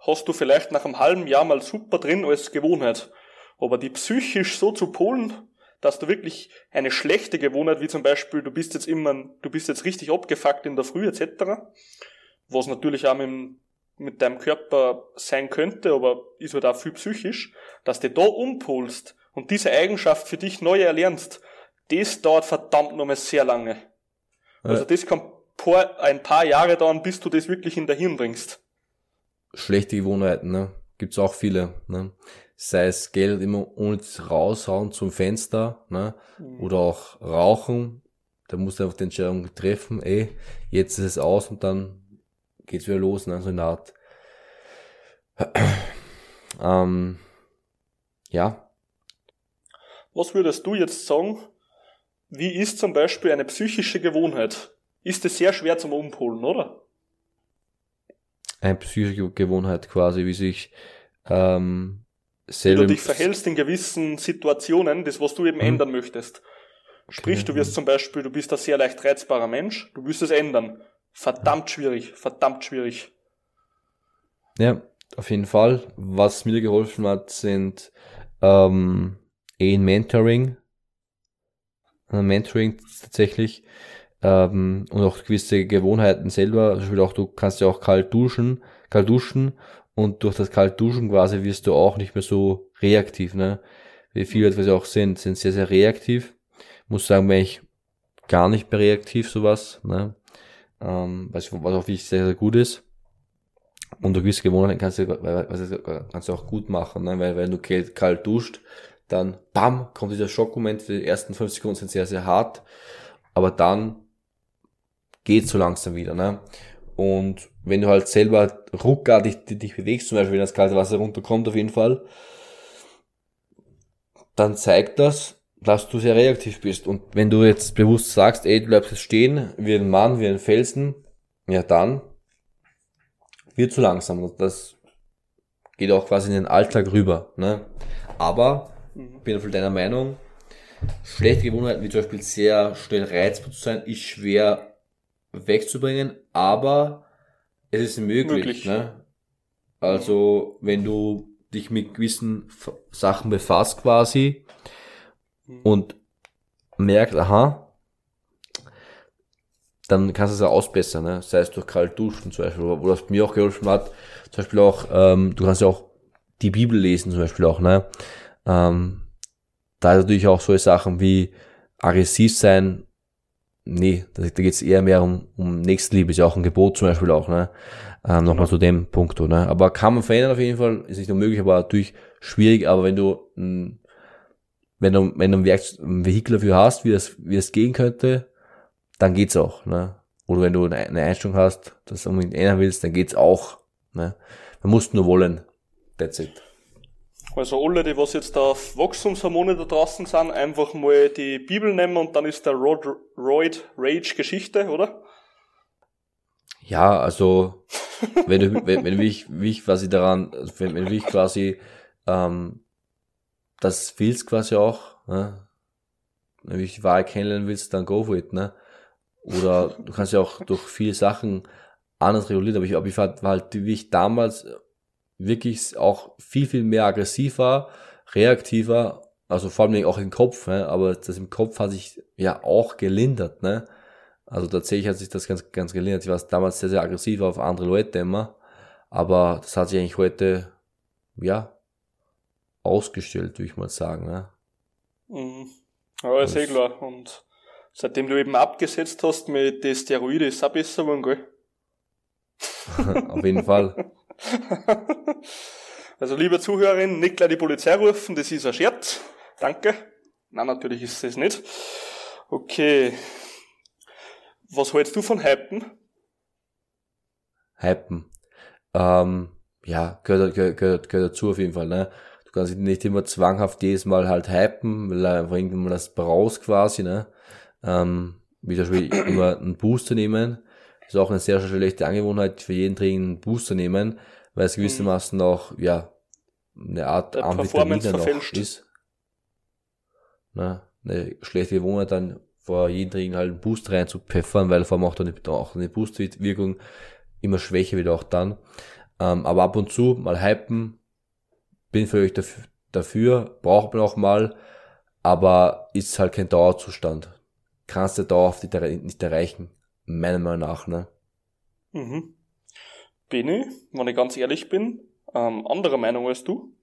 hast du vielleicht nach einem halben Jahr mal super drin als Gewohnheit. Aber die psychisch so zu polen, dass du wirklich eine schlechte Gewohnheit, wie zum Beispiel, du bist jetzt immer, du bist jetzt richtig abgefuckt in der Früh etc., was natürlich auch mit, mit deinem Körper sein könnte, aber ist halt auch viel psychisch, dass du da umpolst und diese Eigenschaft für dich neu erlernst, das dauert verdammt nochmal sehr lange. Also das kann ein paar Jahre dauern, bis du das wirklich in der Hirn bringst. Schlechte Gewohnheiten, ne? Gibt's auch viele, ne? Sei es Geld immer ohne raushauen zum Fenster, ne? Mhm. Oder auch Rauchen. Da musst du einfach die Entscheidung treffen, ey, jetzt ist es aus und dann geht's wieder los, ne? So eine Art. ähm, ja. Was würdest du jetzt sagen? Wie ist zum Beispiel eine psychische Gewohnheit? Ist es sehr schwer zum Umpolen, oder? Eine psychische Gewohnheit quasi, wie sich ähm, selber. Wie du dich verhältst in gewissen Situationen, das, was du eben hm. ändern möchtest. Sprich, du wirst zum Beispiel, du bist ein sehr leicht reizbarer Mensch, du wirst es ändern. Verdammt schwierig, verdammt schwierig. Ja, auf jeden Fall. Was mir geholfen hat, sind ähm, eh Mentoring. Mentoring tatsächlich ähm, und auch gewisse Gewohnheiten selber. Zum Beispiel auch, du kannst ja auch kalt duschen, kalt duschen und durch das kalt duschen quasi wirst du auch nicht mehr so reaktiv, ne? Wie viele, was auch sind, sind sehr, sehr reaktiv. Muss sagen, wenn ich gar nicht mehr reaktiv, sowas, ne? Ähm, was, was auch wirklich sehr, sehr gut ist. Und durch gewisse Gewohnheiten kannst du, kannst du auch gut machen, ne? weil wenn du kalt, duscht, dann bam, kommt dieser Schockmoment, die ersten fünf Sekunden sind sehr, sehr hart, aber dann geht so langsam wieder. Ne? Und wenn du halt selber ruckartig dich bewegst, zum Beispiel wenn das kalte Wasser runterkommt auf jeden Fall, dann zeigt das, dass du sehr reaktiv bist. Und wenn du jetzt bewusst sagst, ey, du bleibst jetzt stehen, wie ein Mann, wie ein Felsen, ja dann wird zu langsam. Und das geht auch quasi in den Alltag rüber. Ne? Aber, mhm. bin auf deiner Meinung, schlechte Gewohnheiten, wie zum Beispiel sehr schnell reizbar zu sein, ist schwer wegzubringen, aber es ist möglich. möglich. Ne? Also, wenn du dich mit gewissen Sachen befasst quasi mhm. und merkst, aha, dann kannst du es ja ausbessern, ne? sei es durch kalt duschen zum Beispiel, wo das mir auch geholfen hat, zum Beispiel auch, ähm, du kannst ja auch die Bibel lesen zum Beispiel auch, ne? Ähm, da natürlich auch solche Sachen wie aggressiv sein nee, da, da geht es eher mehr um, um Nächstenliebe, ist ja auch ein Gebot zum Beispiel auch, ne? Ähm, Nochmal zu dem Punkt, ne? Aber kann man verändern auf jeden Fall, ist nicht unmöglich, aber natürlich schwierig, aber wenn du, mh, wenn du, wenn du ein, Werk, ein Vehikel dafür hast, wie es, wie es gehen könnte, dann geht's auch, ne? Oder wenn du eine Einstellung hast, das unbedingt ändern willst, dann geht's auch, ne? Man muss nur wollen. That's it. Also alle, die was jetzt auf Wachstumshormone da draußen sind, einfach mal die Bibel nehmen und dann ist der Road, Roid Rage Geschichte, oder? Ja, also wenn du, wenn, wenn ich, wie ich quasi daran, wenn, wenn ich quasi ähm, das willst quasi auch, ne? wenn du die Wahrheit kennenlernen willst, dann go for it, ne? Oder du kannst ja auch durch viele Sachen anders regulieren, aber ich, aber ich war halt, wie ich damals wirklich auch viel, viel mehr aggressiver, reaktiver, also vor allem auch im Kopf, ne? aber das im Kopf hat sich ja auch gelindert, ne? Also tatsächlich hat sich das ganz, ganz gelindert. Ich war damals sehr, sehr aggressiv auf andere Leute immer, aber das hat sich eigentlich heute, ja, ausgestellt, würde ich mal sagen, ne? Mhm. Aber ist eh klar. Und seitdem du eben abgesetzt hast mit den Steroide, ist es auch besser geworden, gell? auf jeden Fall. also, liebe Zuhörerin, nicht gleich die Polizei rufen, das ist ein Scherz. Danke. Nein, natürlich ist es nicht. Okay. Was hältst du von Hypen? Hypen. Ähm, ja, gehört, gehört, gehört, dazu auf jeden Fall, ne? Du kannst nicht immer zwanghaft jedes Mal halt hypen, weil einfach irgendwann mal das brauchst quasi, ne? Ähm, wie zum Beispiel immer einen Booster nehmen ist auch eine sehr schlechte Angewohnheit für jeden Training einen Booster nehmen, weil es gewissermaßen auch, ja, eine Art Amphetaminer noch ist. Na, eine schlechte Gewohnheit dann vor jedem Training halt einen Booster rein zu pfeffern, weil vor allem auch dann auch eine Boostwirkung immer schwächer wird auch dann. Ähm, aber ab und zu mal hypen, bin für euch dafür, dafür braucht man auch mal, aber ist halt kein Dauerzustand. Kannst du dauerhaft nicht erreichen, meiner Meinung nach, ne? Mhm. Bin ich, wenn ich ganz ehrlich bin, ähm, anderer Meinung als du.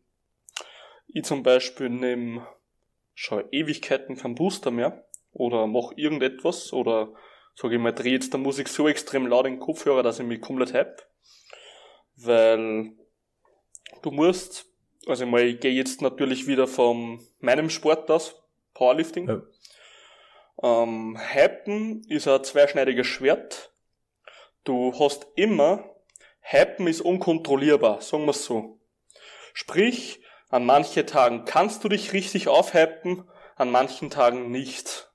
Ich zum Beispiel nehme schon Ewigkeiten keinen Booster mehr oder mach irgendetwas oder sage ich mal, drehe jetzt der Musik so extrem laut in den Kopfhörer, dass ich mich komplett hype. Weil du musst, also mal, ich gehe jetzt natürlich wieder von meinem Sport aus, Powerlifting. Ja. Ähm, Hypen ist ein zweischneidiges Schwert. Du hast immer, Hypen ist unkontrollierbar, sagen wir es so. Sprich, an manchen Tagen kannst du dich richtig aufhypen, an manchen Tagen nicht.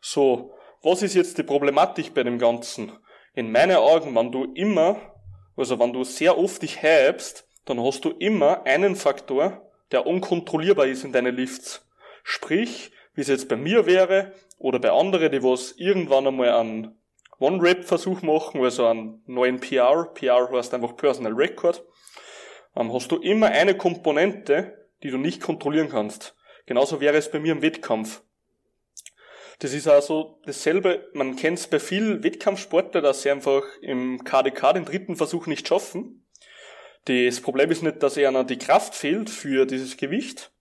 So, was ist jetzt die Problematik bei dem Ganzen? In meinen Augen, wenn du immer, also wenn du sehr oft dich hypst, dann hast du immer einen Faktor, der unkontrollierbar ist in deinen Lifts. Sprich, wie es jetzt bei mir wäre, oder bei anderen, die was irgendwann einmal einen One-Rap-Versuch machen, also einen neuen PR, PR heißt einfach Personal Record, ähm, hast du immer eine Komponente, die du nicht kontrollieren kannst. Genauso wäre es bei mir im Wettkampf. Das ist also dasselbe, man kennt es bei vielen Wettkampfsportlern, dass sie einfach im KDK den dritten Versuch nicht schaffen. Das Problem ist nicht, dass ihnen die Kraft fehlt für dieses Gewicht.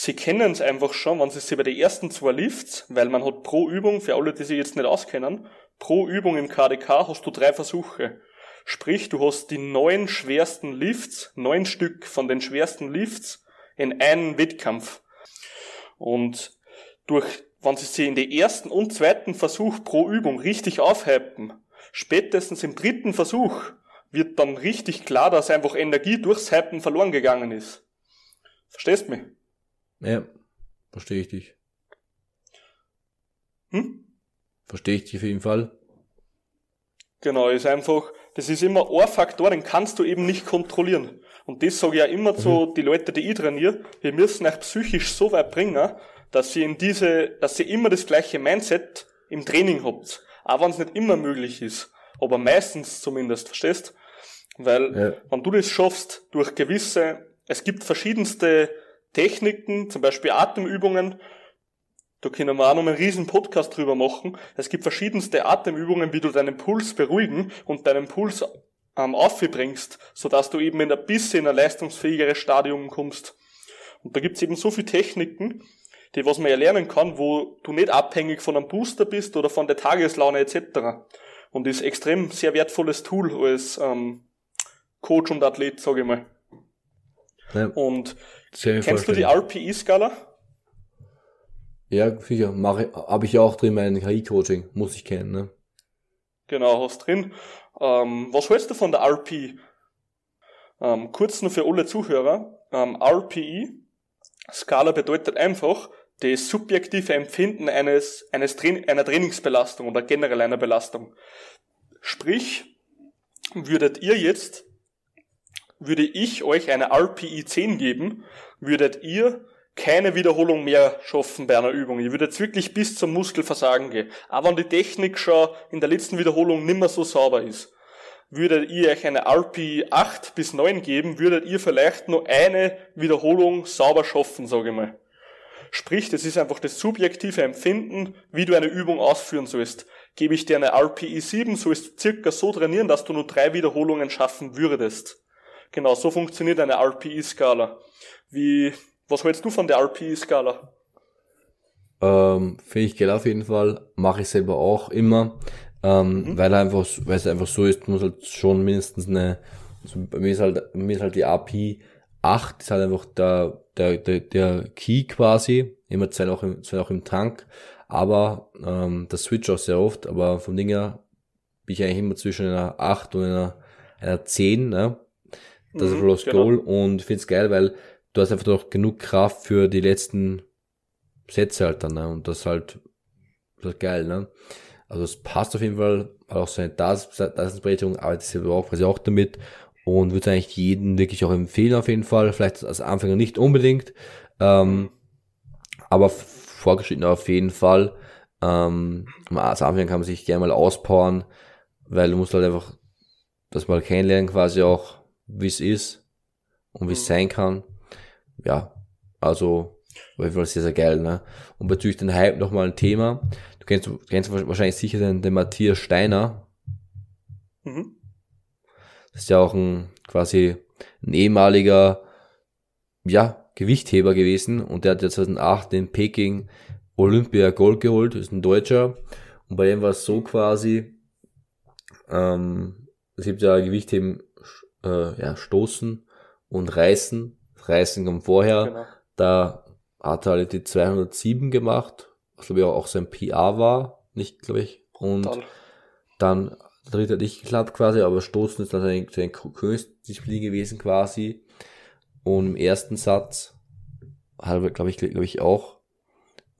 Sie kennen es einfach schon, wenn sie sich bei den ersten zwei Lifts, weil man hat pro Übung, für alle, die sich jetzt nicht auskennen, pro Übung im KDK hast du drei Versuche. Sprich, du hast die neun schwersten Lifts, neun Stück von den schwersten Lifts in einem Wettkampf. Und durch wenn sie sich in den ersten und zweiten Versuch pro Übung richtig aufhypen, spätestens im dritten Versuch wird dann richtig klar, dass einfach Energie durchs Hypen verloren gegangen ist. Verstehst mich? Ja, verstehe ich dich. Hm? Verstehe ich dich auf jeden Fall. Genau, ist einfach, das ist immer ein Faktor, den kannst du eben nicht kontrollieren. Und das sage ich ja immer mhm. zu die Leute, die ich trainiere, wir müssen euch psychisch so weit bringen, dass ihr in diese, dass ihr immer das gleiche Mindset im Training habt. Auch wenn es nicht immer möglich ist. Aber meistens zumindest, verstehst? Weil, ja. wenn du das schaffst, durch gewisse, es gibt verschiedenste Techniken, zum Beispiel Atemübungen, da können wir auch noch einen riesen Podcast drüber machen. Es gibt verschiedenste Atemübungen, wie du deinen Puls beruhigen und deinen Puls ähm, aufbringst, sodass du eben in ein bisschen ein leistungsfähigeres Stadium kommst. Und da gibt's eben so viele Techniken, die was man ja lernen kann, wo du nicht abhängig von einem Booster bist oder von der Tageslaune etc. Und ist extrem sehr wertvolles Tool als ähm, Coach und Athlet, sage ich mal. Ja, und kennst du die RPE-Skala? Ja, sicher. Mache, habe ich ja auch drin mein KI-Coaching, muss ich kennen, ne? Genau, hast drin. Ähm, was hältst du von der RPE? Ähm, kurz nur für alle Zuhörer. Ähm, RPE, Skala bedeutet einfach, das subjektive Empfinden eines, eines Tra einer Trainingsbelastung oder generell einer Belastung. Sprich, würdet ihr jetzt, würde ich euch eine RPI 10 geben, würdet ihr keine Wiederholung mehr schaffen bei einer Übung. Ihr würdet wirklich bis zum Muskelversagen gehen. Aber wenn die Technik schon in der letzten Wiederholung nimmer so sauber ist, würdet ihr euch eine RP 8 bis 9 geben, würdet ihr vielleicht nur eine Wiederholung sauber schaffen, sage ich mal. Sprich, das ist einfach das subjektive Empfinden, wie du eine Übung ausführen sollst. Gebe ich dir eine RPE 7, sollst du circa so trainieren, dass du nur drei Wiederholungen schaffen würdest. Genau, so funktioniert eine RPE-Skala. Wie, was hältst du von der RPE-Skala? Ähm, Finde ich geil auf jeden Fall. Mache ich selber auch immer. Ähm, mhm. weil einfach, weil es einfach so ist, muss halt schon mindestens eine, also bei mir ist halt, bei mir ist halt die API 8 ist halt einfach der, der, der, der Key quasi, immer zwei noch im, zwei noch im Tank, aber ähm, das Switch auch sehr oft, aber vom Ding her bin ich eigentlich immer zwischen einer 8 und einer, einer 10, ne? Das mhm, ist das genau. Goal und ich finde es geil, weil du hast einfach noch genug Kraft für die letzten Sätze halt dann, ne? Und das halt, das ist halt geil, ne? Also es passt auf jeden Fall, auch seine Daseinsberechtigung, arbeitet sie auch quasi auch damit und würde eigentlich jeden wirklich auch empfehlen auf jeden Fall. Vielleicht als Anfänger nicht unbedingt, ähm, aber vorgeschritten auf jeden Fall. Ähm, als Anfänger kann man sich gerne mal auspowern, weil du musst halt einfach das mal kennenlernen quasi auch, wie es ist und wie es mhm. sein kann. Ja, also auf jeden Fall sehr, sehr geil. Ne? Und bezüglich den Hype nochmal ein Thema. Du kennst, du kennst wahrscheinlich sicher den, den Matthias Steiner. Mhm. Das ist ja auch ein quasi ein ehemaliger ja, Gewichtheber gewesen und der hat ja 2008 in Peking Olympia Gold geholt, ist ein Deutscher. Und bei dem war es so quasi, ähm, es gibt ja Gewichtheben, äh, ja, Stoßen und Reißen. Reißen kommt vorher. Genau. Da hat er halt die 207 gemacht, was glaube ich auch sein PR war, nicht, glaube ich. Und dann, dann hat nicht geklappt quasi, aber Stoßen ist dann sein, sein Königsdisziplin gewesen quasi. Und im ersten Satz hat er, glaube ich, glaube ich auch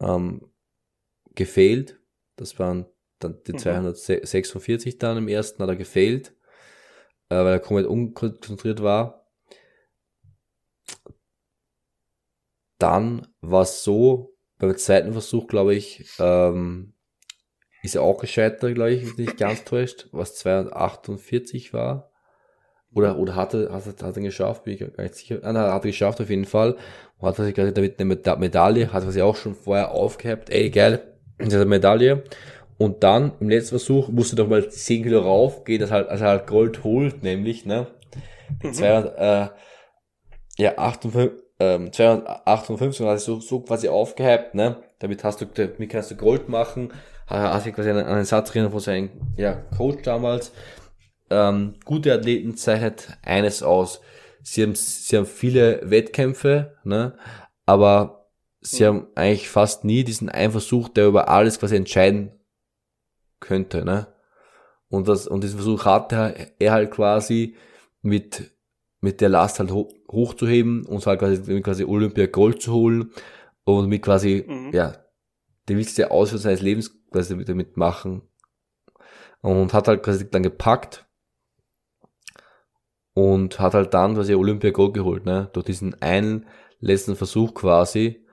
ähm, gefailt. Das waren dann die mhm. 246 dann im ersten hat er gefailt, äh, weil er komplett unkonzentriert war. Dann war es so, beim zweiten Versuch, glaube ich, ähm, ist er auch gescheitert, glaube ich, nicht ganz täuscht, was 248 war. Oder, oder hat er, hat er, hat er geschafft, bin ich gar nicht sicher. Ah, nein, hat er geschafft auf jeden Fall. Und hat er sich gerade damit eine Medaille, hat er sich auch schon vorher aufgehabt. Ey, geil, diese Medaille. Und dann, im letzten Versuch, musste doch mal 10 Kilo rauf, geht das halt, also halt Gold holt, nämlich, ne? Die mhm. 200, äh, ja, 58, ähm, 258 und hat sich so, so quasi aufgehypt, ne? Damit hast du, damit kannst du Gold machen. Hat sich quasi einen, einen Satz drin von seinem, ja, Coach damals. Ähm, gute Athleten zeichnet eines aus. Sie haben, sie haben viele Wettkämpfe, ne? Aber sie mhm. haben eigentlich fast nie diesen einen Versuch, der über alles quasi entscheiden könnte, ne? Und das, und diesen Versuch hatte er halt quasi mit, mit der Last halt hoch, hochzuheben und halt quasi, quasi Olympia Gold zu holen und mit quasi, mhm. ja, die wichtigste Ausführung seines Lebens quasi damit machen. Und hat halt quasi dann gepackt und hat halt dann quasi Olympia Gold geholt, ne? Durch diesen einen letzten Versuch quasi.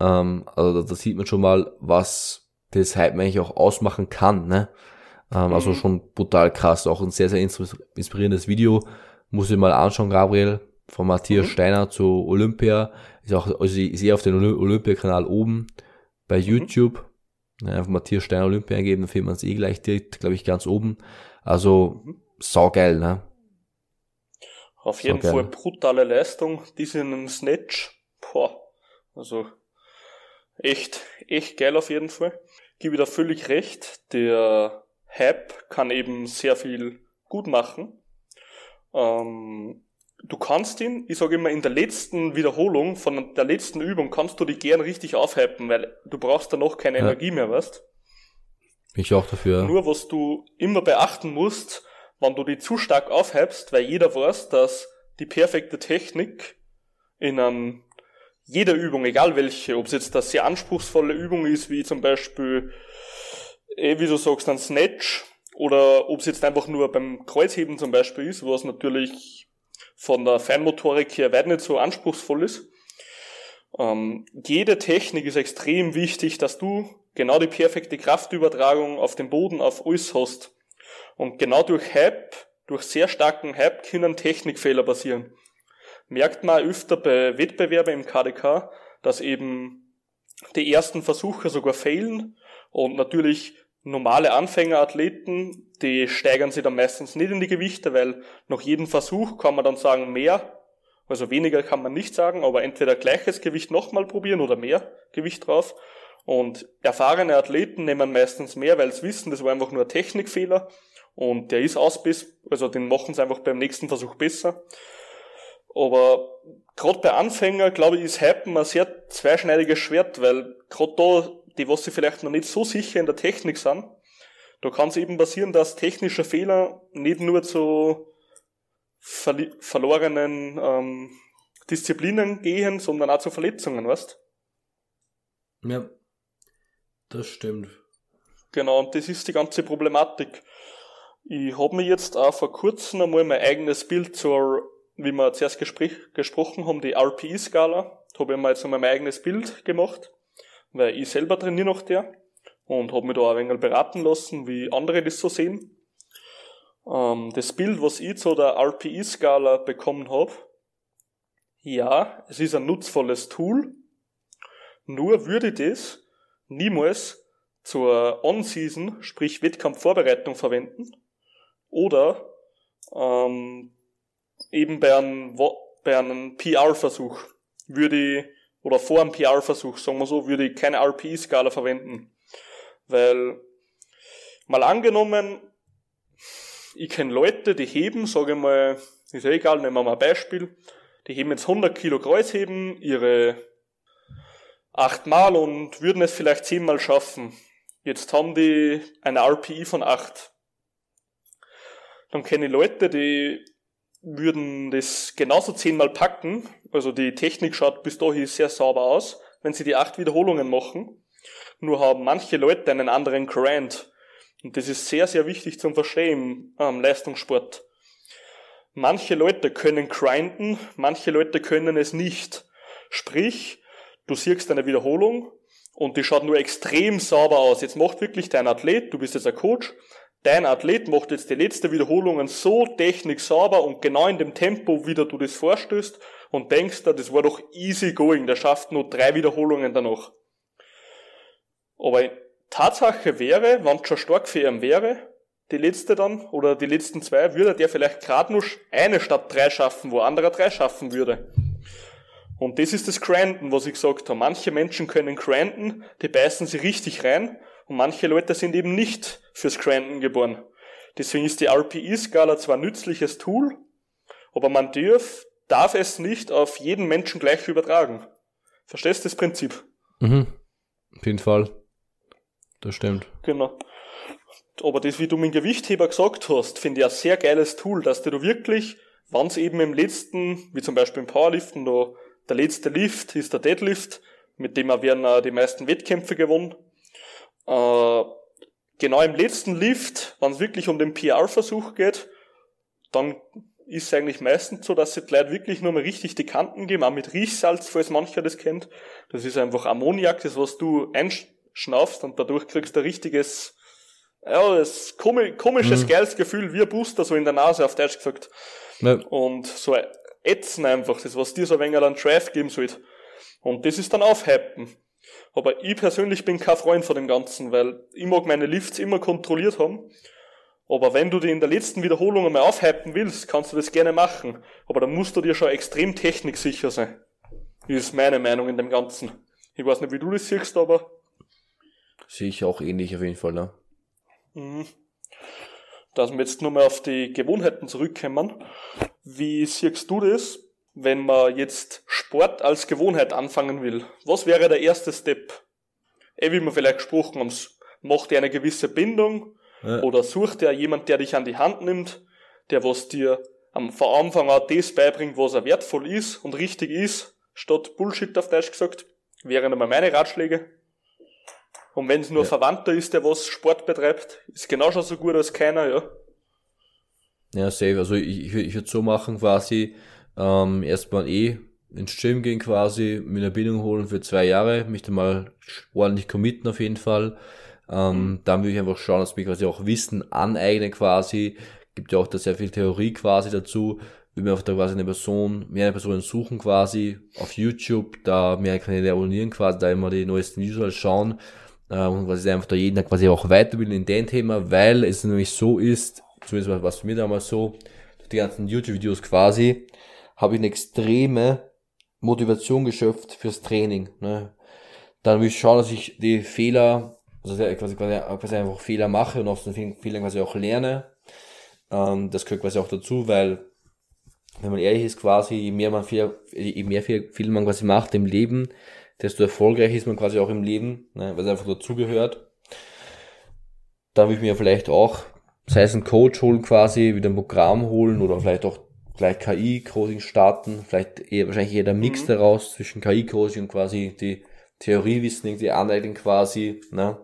Ähm, also da, da sieht man schon mal, was das Hype eigentlich auch ausmachen kann. Ne? Ähm, also mhm. schon brutal krass. Auch ein sehr, sehr inspirierendes Video. Muss ich mal anschauen, Gabriel, von Matthias mhm. Steiner zu Olympia. Ist auch, also ich sehe auf dem Olympia-Kanal oben bei mhm. YouTube. Mhm. Einfach Matthias Steiner Olympia eingeben, dann findet man es eh gleich direkt, glaube ich, ganz oben. Also, mhm. saugeil, ne? Auf jeden Fall brutale Leistung, diesen Snatch. Boah, also echt, echt geil auf jeden Fall gebe da völlig recht. Der Hype kann eben sehr viel gut machen. Ähm, du kannst ihn, ich sage immer, in der letzten Wiederholung von der letzten Übung kannst du dich gern richtig aufhypen, weil du brauchst danach keine ja. Energie mehr, weißt? Ich auch dafür. Nur was du immer beachten musst, wenn du die zu stark aufhypst, weil jeder weiß, dass die perfekte Technik in einem jeder Übung, egal welche, ob es jetzt eine sehr anspruchsvolle Übung ist, wie zum Beispiel, eh, wie du sagst, ein Snatch, oder ob es jetzt einfach nur beim Kreuzheben zum Beispiel ist, was natürlich von der Feinmotorik her weit nicht so anspruchsvoll ist. Ähm, jede Technik ist extrem wichtig, dass du genau die perfekte Kraftübertragung auf den Boden, auf alles hast. Und genau durch Hype, durch sehr starken Hype können Technikfehler passieren merkt man öfter bei Wettbewerben im KDK, dass eben die ersten Versuche sogar fehlen und natürlich normale Anfängerathleten, die steigern sich dann meistens nicht in die Gewichte, weil nach jedem Versuch kann man dann sagen mehr, also weniger kann man nicht sagen, aber entweder gleiches Gewicht nochmal probieren oder mehr Gewicht drauf. Und erfahrene Athleten nehmen meistens mehr, weil sie wissen, das war einfach nur ein Technikfehler und der ist ausbiss, also den machen sie einfach beim nächsten Versuch besser. Aber gerade bei Anfängern, glaube ich, ist Hypen ein sehr zweischneidiges Schwert, weil gerade da, die was sie vielleicht noch nicht so sicher in der Technik sind, da kann es eben passieren, dass technische Fehler nicht nur zu verli verlorenen ähm, Disziplinen gehen, sondern auch zu Verletzungen, weißt? Ja, das stimmt. Genau, und das ist die ganze Problematik. Ich habe mir jetzt auch vor kurzem einmal mein eigenes Bild zur wie wir zuerst gesprochen haben, die RPE-Skala, da habe ich mir jetzt noch mein eigenes Bild gemacht, weil ich selber trainiere noch der und habe mich da ein wenig beraten lassen, wie andere das so sehen. Ähm, das Bild, was ich zu der RPI-Skala bekommen habe, ja, es ist ein nutzvolles Tool, nur würde ich das niemals zur On-Season, sprich Wettkampfvorbereitung verwenden oder ähm, eben bei einem, bei einem PR-Versuch würde ich, oder vor einem PR-Versuch, sagen wir so, würde ich keine RPI-Skala verwenden. Weil, mal angenommen, ich kenne Leute, die heben, sage ich mal, ist ja egal, nehmen wir mal ein Beispiel, die heben jetzt 100 Kilo Kreuzheben, ihre achtmal und würden es vielleicht zehnmal schaffen. Jetzt haben die eine RPI von acht. Dann kenne ich Leute, die würden das genauso zehnmal packen. Also die Technik schaut bis dahin sehr sauber aus, wenn sie die acht Wiederholungen machen. Nur haben manche Leute einen anderen Grind. Und das ist sehr, sehr wichtig zum Verstehen ähm, Leistungssport. Manche Leute können grinden, manche Leute können es nicht. Sprich, du siehst eine Wiederholung und die schaut nur extrem sauber aus. Jetzt macht wirklich dein Athlet, du bist jetzt ein Coach, dein Athlet macht jetzt die letzte Wiederholungen so technik sauber und genau in dem Tempo, wie du das vorstößt und denkst da, das war doch easy going, der schafft nur drei Wiederholungen danach. Aber Tatsache wäre, wenn es schon stark für ihn wäre, die letzte dann, oder die letzten zwei, würde der vielleicht gerade nur eine statt drei schaffen, wo anderer drei schaffen würde. Und das ist das Granten, was ich gesagt habe. Manche Menschen können granten, die beißen sie richtig rein, und manche Leute sind eben nicht fürs Granten geboren. Deswegen ist die RPI-Skala zwar ein nützliches Tool, aber man darf, darf es nicht auf jeden Menschen gleich übertragen. Verstehst du das Prinzip? Mhm. Auf jeden Fall. Das stimmt. Genau. Aber das, wie du mit dem Gewichtheber gesagt hast, finde ich ein sehr geiles Tool, dass du wirklich, wenn es eben im letzten, wie zum Beispiel im Powerliften, da, der letzte Lift ist der Deadlift, mit dem werden die meisten Wettkämpfe gewonnen. Äh, genau im letzten Lift, wenn es wirklich um den PR-Versuch geht, dann ist es eigentlich meistens so, dass sie die Leute wirklich nur mal richtig die Kanten geben, auch mit Riechsalz, falls mancher das kennt. Das ist einfach Ammoniak, das was du einschnaufst und dadurch kriegst du ein richtiges ja, das komisches, mhm. geiles Gefühl, wie ein Booster, so in der Nase, auf Deutsch gesagt. Ja. Und so ätzen einfach, das, was dir so ein wenig an Drive geben sollte. Und das ist dann aufhypen. Aber ich persönlich bin kein Freund von dem Ganzen, weil ich mag meine Lifts immer kontrolliert haben. Aber wenn du die in der letzten Wiederholung einmal aufhypen willst, kannst du das gerne machen. Aber dann musst du dir schon extrem techniksicher sein. Ist meine Meinung in dem Ganzen. Ich weiß nicht, wie du das siehst, aber. Sehe ich auch ähnlich auf jeden Fall, ne? Mhm. Dass wir jetzt nur mal auf die Gewohnheiten zurückkommen. Wie siehst du das, wenn man jetzt Sport als Gewohnheit anfangen will? Was wäre der erste Step? Eh, wie wir vielleicht gesprochen haben, macht dir eine gewisse Bindung ja. oder sucht dir jemand, der dich an die Hand nimmt, der was dir am von Anfang an das beibringt, was er wertvoll ist und richtig ist, statt Bullshit auf Deutsch gesagt, wären einmal meine Ratschläge. Und wenn es nur ja. Verwandter ist, der was Sport betreibt, ist genau schon so gut als keiner, ja. Ja, safe. Also ich, ich, ich würde so machen quasi, ähm, erstmal eh ins Gym gehen quasi, mir eine Bindung holen für zwei Jahre, mich dann mal ordentlich committen auf jeden Fall. Ähm, mhm. Dann würde ich einfach schauen, dass mich quasi auch Wissen aneignen quasi. Gibt ja auch da sehr viel Theorie quasi dazu. Will mir auf da quasi eine Person, mehrere Personen suchen quasi auf YouTube, da mehr Kanäle abonnieren quasi, da immer die neuesten Videos schauen äh, und quasi einfach da jeden Tag quasi auch weiterbilden in dem Thema, weil es nämlich so ist, zumindest was für mich damals so, durch die ganzen YouTube-Videos quasi, habe ich eine extreme Motivation geschöpft fürs Training. Ne? Dann will ich schauen, dass ich die Fehler, also quasi, quasi, quasi einfach Fehler mache und aus den Fehlern quasi auch lerne. Ähm, das gehört quasi auch dazu, weil wenn man ehrlich ist, quasi, je mehr man viel, je mehr viel man quasi macht im Leben, desto erfolgreicher ist man quasi auch im Leben, ne, weil es einfach dazugehört. Da will ich mir vielleicht auch, sei es einen Coach holen quasi, wieder ein Programm holen oder vielleicht auch gleich KI-Coaching starten, vielleicht eher, wahrscheinlich eher der Mix mhm. daraus zwischen KI-Coaching und quasi die Theoriewissen irgendwie aneignen quasi, ne?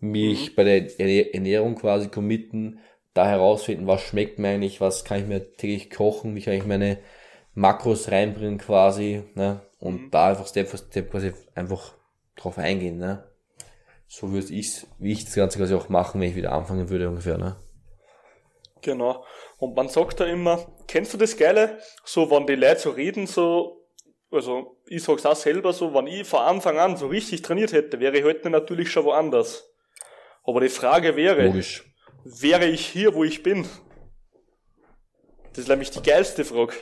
mich mhm. bei der Ernährung quasi committen, da herausfinden, was schmeckt mir eigentlich, was kann ich mir täglich kochen, wie kann ich meine Makros reinbringen quasi, ne? Und mhm. da einfach Step für Step quasi einfach drauf eingehen, ne? So würde ich, wie ich das Ganze quasi auch machen, wenn ich wieder anfangen würde ungefähr, ne? Genau. Und man sagt da immer, kennst du das Geile? So, wenn die Leute so reden, so, also ich sag's auch selber so, wenn ich von Anfang an so richtig trainiert hätte, wäre ich heute natürlich schon woanders. Aber die Frage wäre, Logisch. wäre ich hier, wo ich bin? Das ist nämlich die geilste Frage.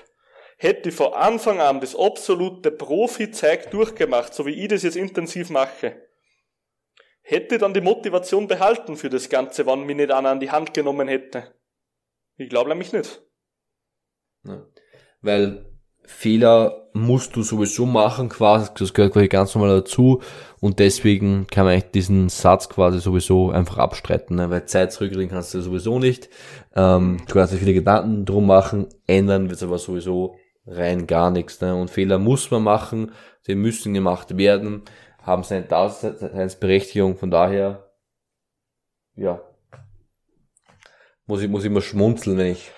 Hätte ich von Anfang an das absolute Profi-Zeug durchgemacht, so wie ich das jetzt intensiv mache, hätte ich dann die Motivation behalten für das Ganze, wenn mich nicht einer an die Hand genommen hätte. Ich glaube nämlich nicht. Ja. Weil Fehler musst du sowieso machen, quasi, das gehört quasi ganz normal dazu und deswegen kann man echt diesen Satz quasi sowieso einfach abstreiten, ne? weil Zeit zurücklegen kannst du sowieso nicht. Ähm, du kannst dir viele Gedanken drum machen, ändern wird aber sowieso rein gar nichts. Ne? Und Fehler muss man machen, sie müssen gemacht werden, haben seine Daseinsberechtigung, von daher, ja, muss ich, muss ich immer schmunzeln, wenn ich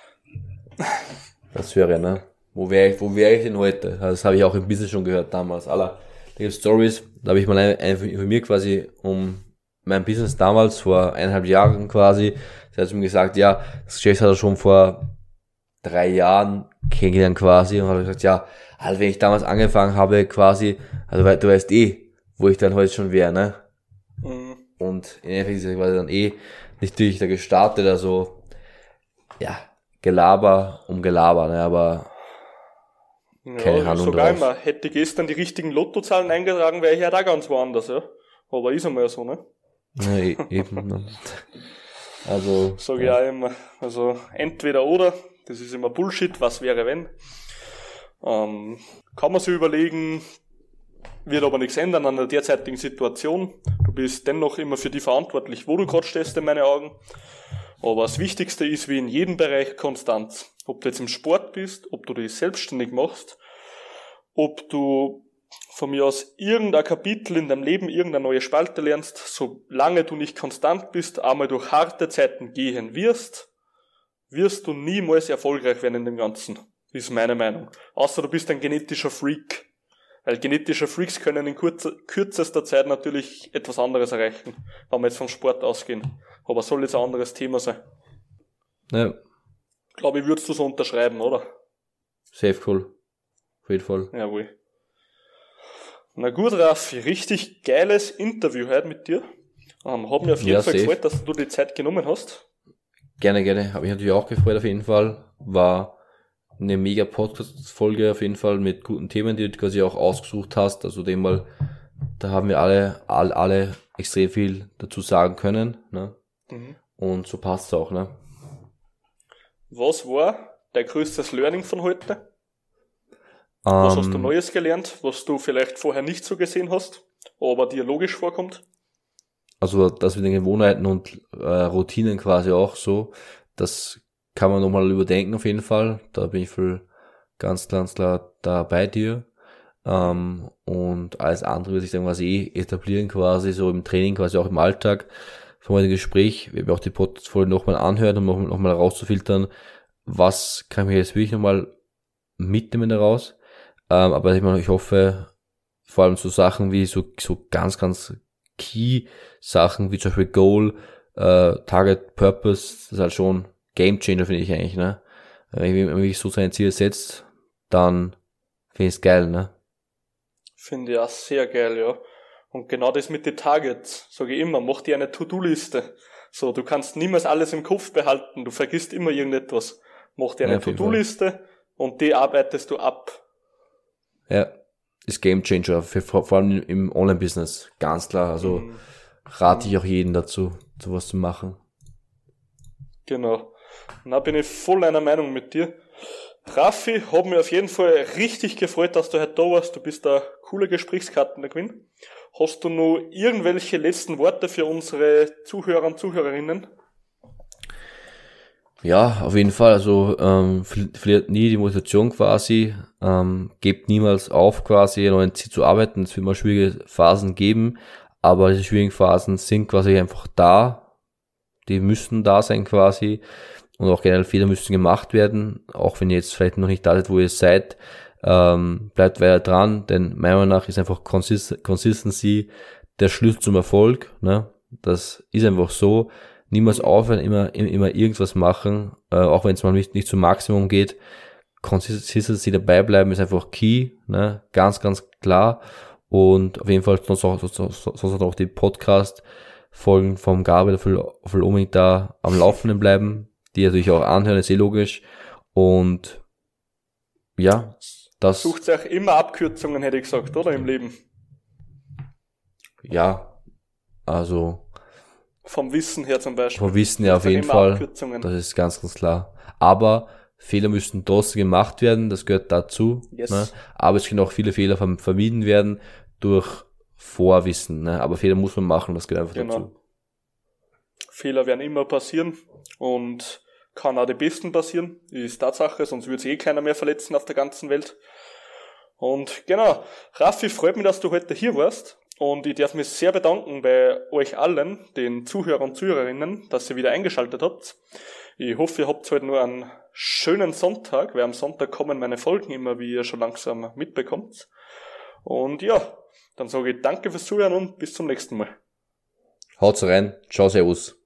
das höre, ne? Wo wäre ich, wo wäre ich denn heute? Das habe ich auch im Business schon gehört damals. Aller, da gibt Stories, da habe ich mal informiert quasi um mein Business damals, vor eineinhalb Jahren quasi. Der hat mir gesagt, ja, das Geschäft hat er schon vor drei Jahren kennengelernt quasi und hat gesagt, ja, also wenn ich damals angefangen habe quasi, also du weißt eh, wo ich dann heute schon wäre, ne? Mhm. Und in Endeffekt ist er quasi dann eh nicht durch da gestartet, also ja, Gelaber um Gelaber, ne, aber keine ja, Ahnung. Sogar immer, hätte gestern die richtigen Lottozahlen eingetragen, wäre ich ja da ganz woanders, ja. Aber ist einmal so, ne? Ja, e- eben. Ne. also. Sag ich ja. auch immer. Also entweder oder, das ist immer Bullshit, was wäre wenn. Ähm, kann man sich überlegen, wird aber nichts ändern an der derzeitigen Situation. Du bist dennoch immer für die verantwortlich, wo du gerade stehst, in meinen Augen. Aber das Wichtigste ist wie in jedem Bereich Konstanz. Ob du jetzt im Sport bist, ob du dich selbstständig machst, ob du von mir aus irgendein Kapitel in deinem Leben, irgendeine neue Spalte lernst, solange du nicht konstant bist, einmal durch harte Zeiten gehen wirst, wirst du niemals erfolgreich werden in dem Ganzen. Ist meine Meinung. Außer du bist ein genetischer Freak. Weil genetische Freaks können in kurzer, kürzester Zeit natürlich etwas anderes erreichen, wenn wir jetzt vom Sport ausgehen. Aber soll jetzt ein anderes Thema sein. Ja. Glaube ich, würdest du so unterschreiben, oder? Safe cool. Auf jeden Fall. Jawohl. Na gut, Raffi, richtig geiles Interview heute mit dir. Ähm, hat mich auf jeden ja, Fall safe. gefreut, dass du die Zeit genommen hast. Gerne, gerne. Habe ich natürlich auch gefreut, auf jeden Fall. War eine mega Podcast-Folge auf jeden Fall mit guten Themen, die du quasi auch ausgesucht hast. Also dem mal, da haben wir alle, alle, alle extrem viel dazu sagen können. Ne? Mhm. Und so passt es auch. Ne? Was war dein größtes Learning von heute? Was hast du ähm. Neues gelernt, was du vielleicht vorher nicht so gesehen hast, aber dir logisch vorkommt? Also das mit den Gewohnheiten und äh, Routinen quasi auch so, das kann man nochmal überdenken auf jeden Fall. Da bin ich voll ganz, ganz klar da bei dir. Ähm, und alles andere würde ich dann quasi eh etablieren, quasi so im Training, quasi auch im Alltag. Von meinem Gespräch, wir werden auch die Podcast-Folge nochmal anhören, um nochmal noch rauszufiltern, was kann ich jetzt wirklich nochmal mitnehmen daraus. Ähm, aber ich meine, ich hoffe, vor allem so Sachen wie so, so ganz, ganz key Sachen wie zum Beispiel Goal, äh, Target, Purpose, das ist halt schon Game Changer, finde ich eigentlich, ne? Wenn man wirklich so sein Ziel setzt, dann finde ich es geil, ne? Finde ich auch sehr geil, ja. Und genau das mit den Targets, sage ich immer, mach dir eine To-Do-Liste. So, du kannst niemals alles im Kopf behalten, du vergisst immer irgendetwas. Mach dir eine ja, To-Do-Liste und die arbeitest du ab. Ja, ist Game Changer, für, vor allem im Online-Business, ganz klar. Also mhm. rate ich auch jeden dazu, sowas zu machen. Genau. Na, bin ich voll einer Meinung mit dir. Raffi, hat mich auf jeden Fall richtig gefreut, dass du heute da warst. Du bist da coole Gesprächskarten der Gewinn. Hast du noch irgendwelche letzten Worte für unsere Zuhörer und Zuhörerinnen? Ja, auf jeden Fall. Also ähm, verliert nie die Motivation quasi. Ähm, gebt niemals auf, quasi an euren Ziel zu arbeiten. Es wird mal schwierige Phasen geben, aber diese schwierigen Phasen sind quasi einfach da. Die müssen da sein quasi und auch generell Fehler müssen gemacht werden, auch wenn ihr jetzt vielleicht noch nicht da seid, wo ihr seid, ähm, bleibt weiter dran, denn meiner Meinung nach ist einfach Consist Consistency der Schlüssel zum Erfolg, ne? das ist einfach so, niemals aufhören, immer, immer irgendwas machen, äh, auch wenn es mal nicht, nicht zum Maximum geht. Consistency dabei bleiben ist einfach key, ne? ganz, ganz klar. Und auf jeden Fall sonst auch, sonst auch die Podcast-Folgen vom Gabriel voll, voll unbedingt da am Laufenden bleiben, die natürlich auch anhören, ist eh logisch. Und ja, das. Sucht sich immer Abkürzungen, hätte ich gesagt, oder im Leben? Ja, also. Vom Wissen her zum Beispiel. Vom Wissen her auf jeden Fall. Das ist ganz, ganz klar. Aber Fehler müssen trotzdem gemacht werden, das gehört dazu. Yes. Ne? Aber es können auch viele Fehler vermieden werden durch Vorwissen. Ne? Aber Fehler muss man machen, das gehört einfach genau. dazu. Fehler werden immer passieren und kann auch die besten passieren, ist Tatsache, sonst würde sich eh keiner mehr verletzen auf der ganzen Welt. Und genau, Raffi, freut mich, dass du heute hier warst. Und ich darf mich sehr bedanken bei euch allen, den Zuhörern und Zuhörerinnen, dass ihr wieder eingeschaltet habt. Ich hoffe, ihr habt heute nur einen schönen Sonntag, weil am Sonntag kommen meine Folgen immer, wie ihr schon langsam mitbekommt. Und ja, dann sage ich danke fürs Zuhören und bis zum nächsten Mal. Haut's rein. Ciao, servus.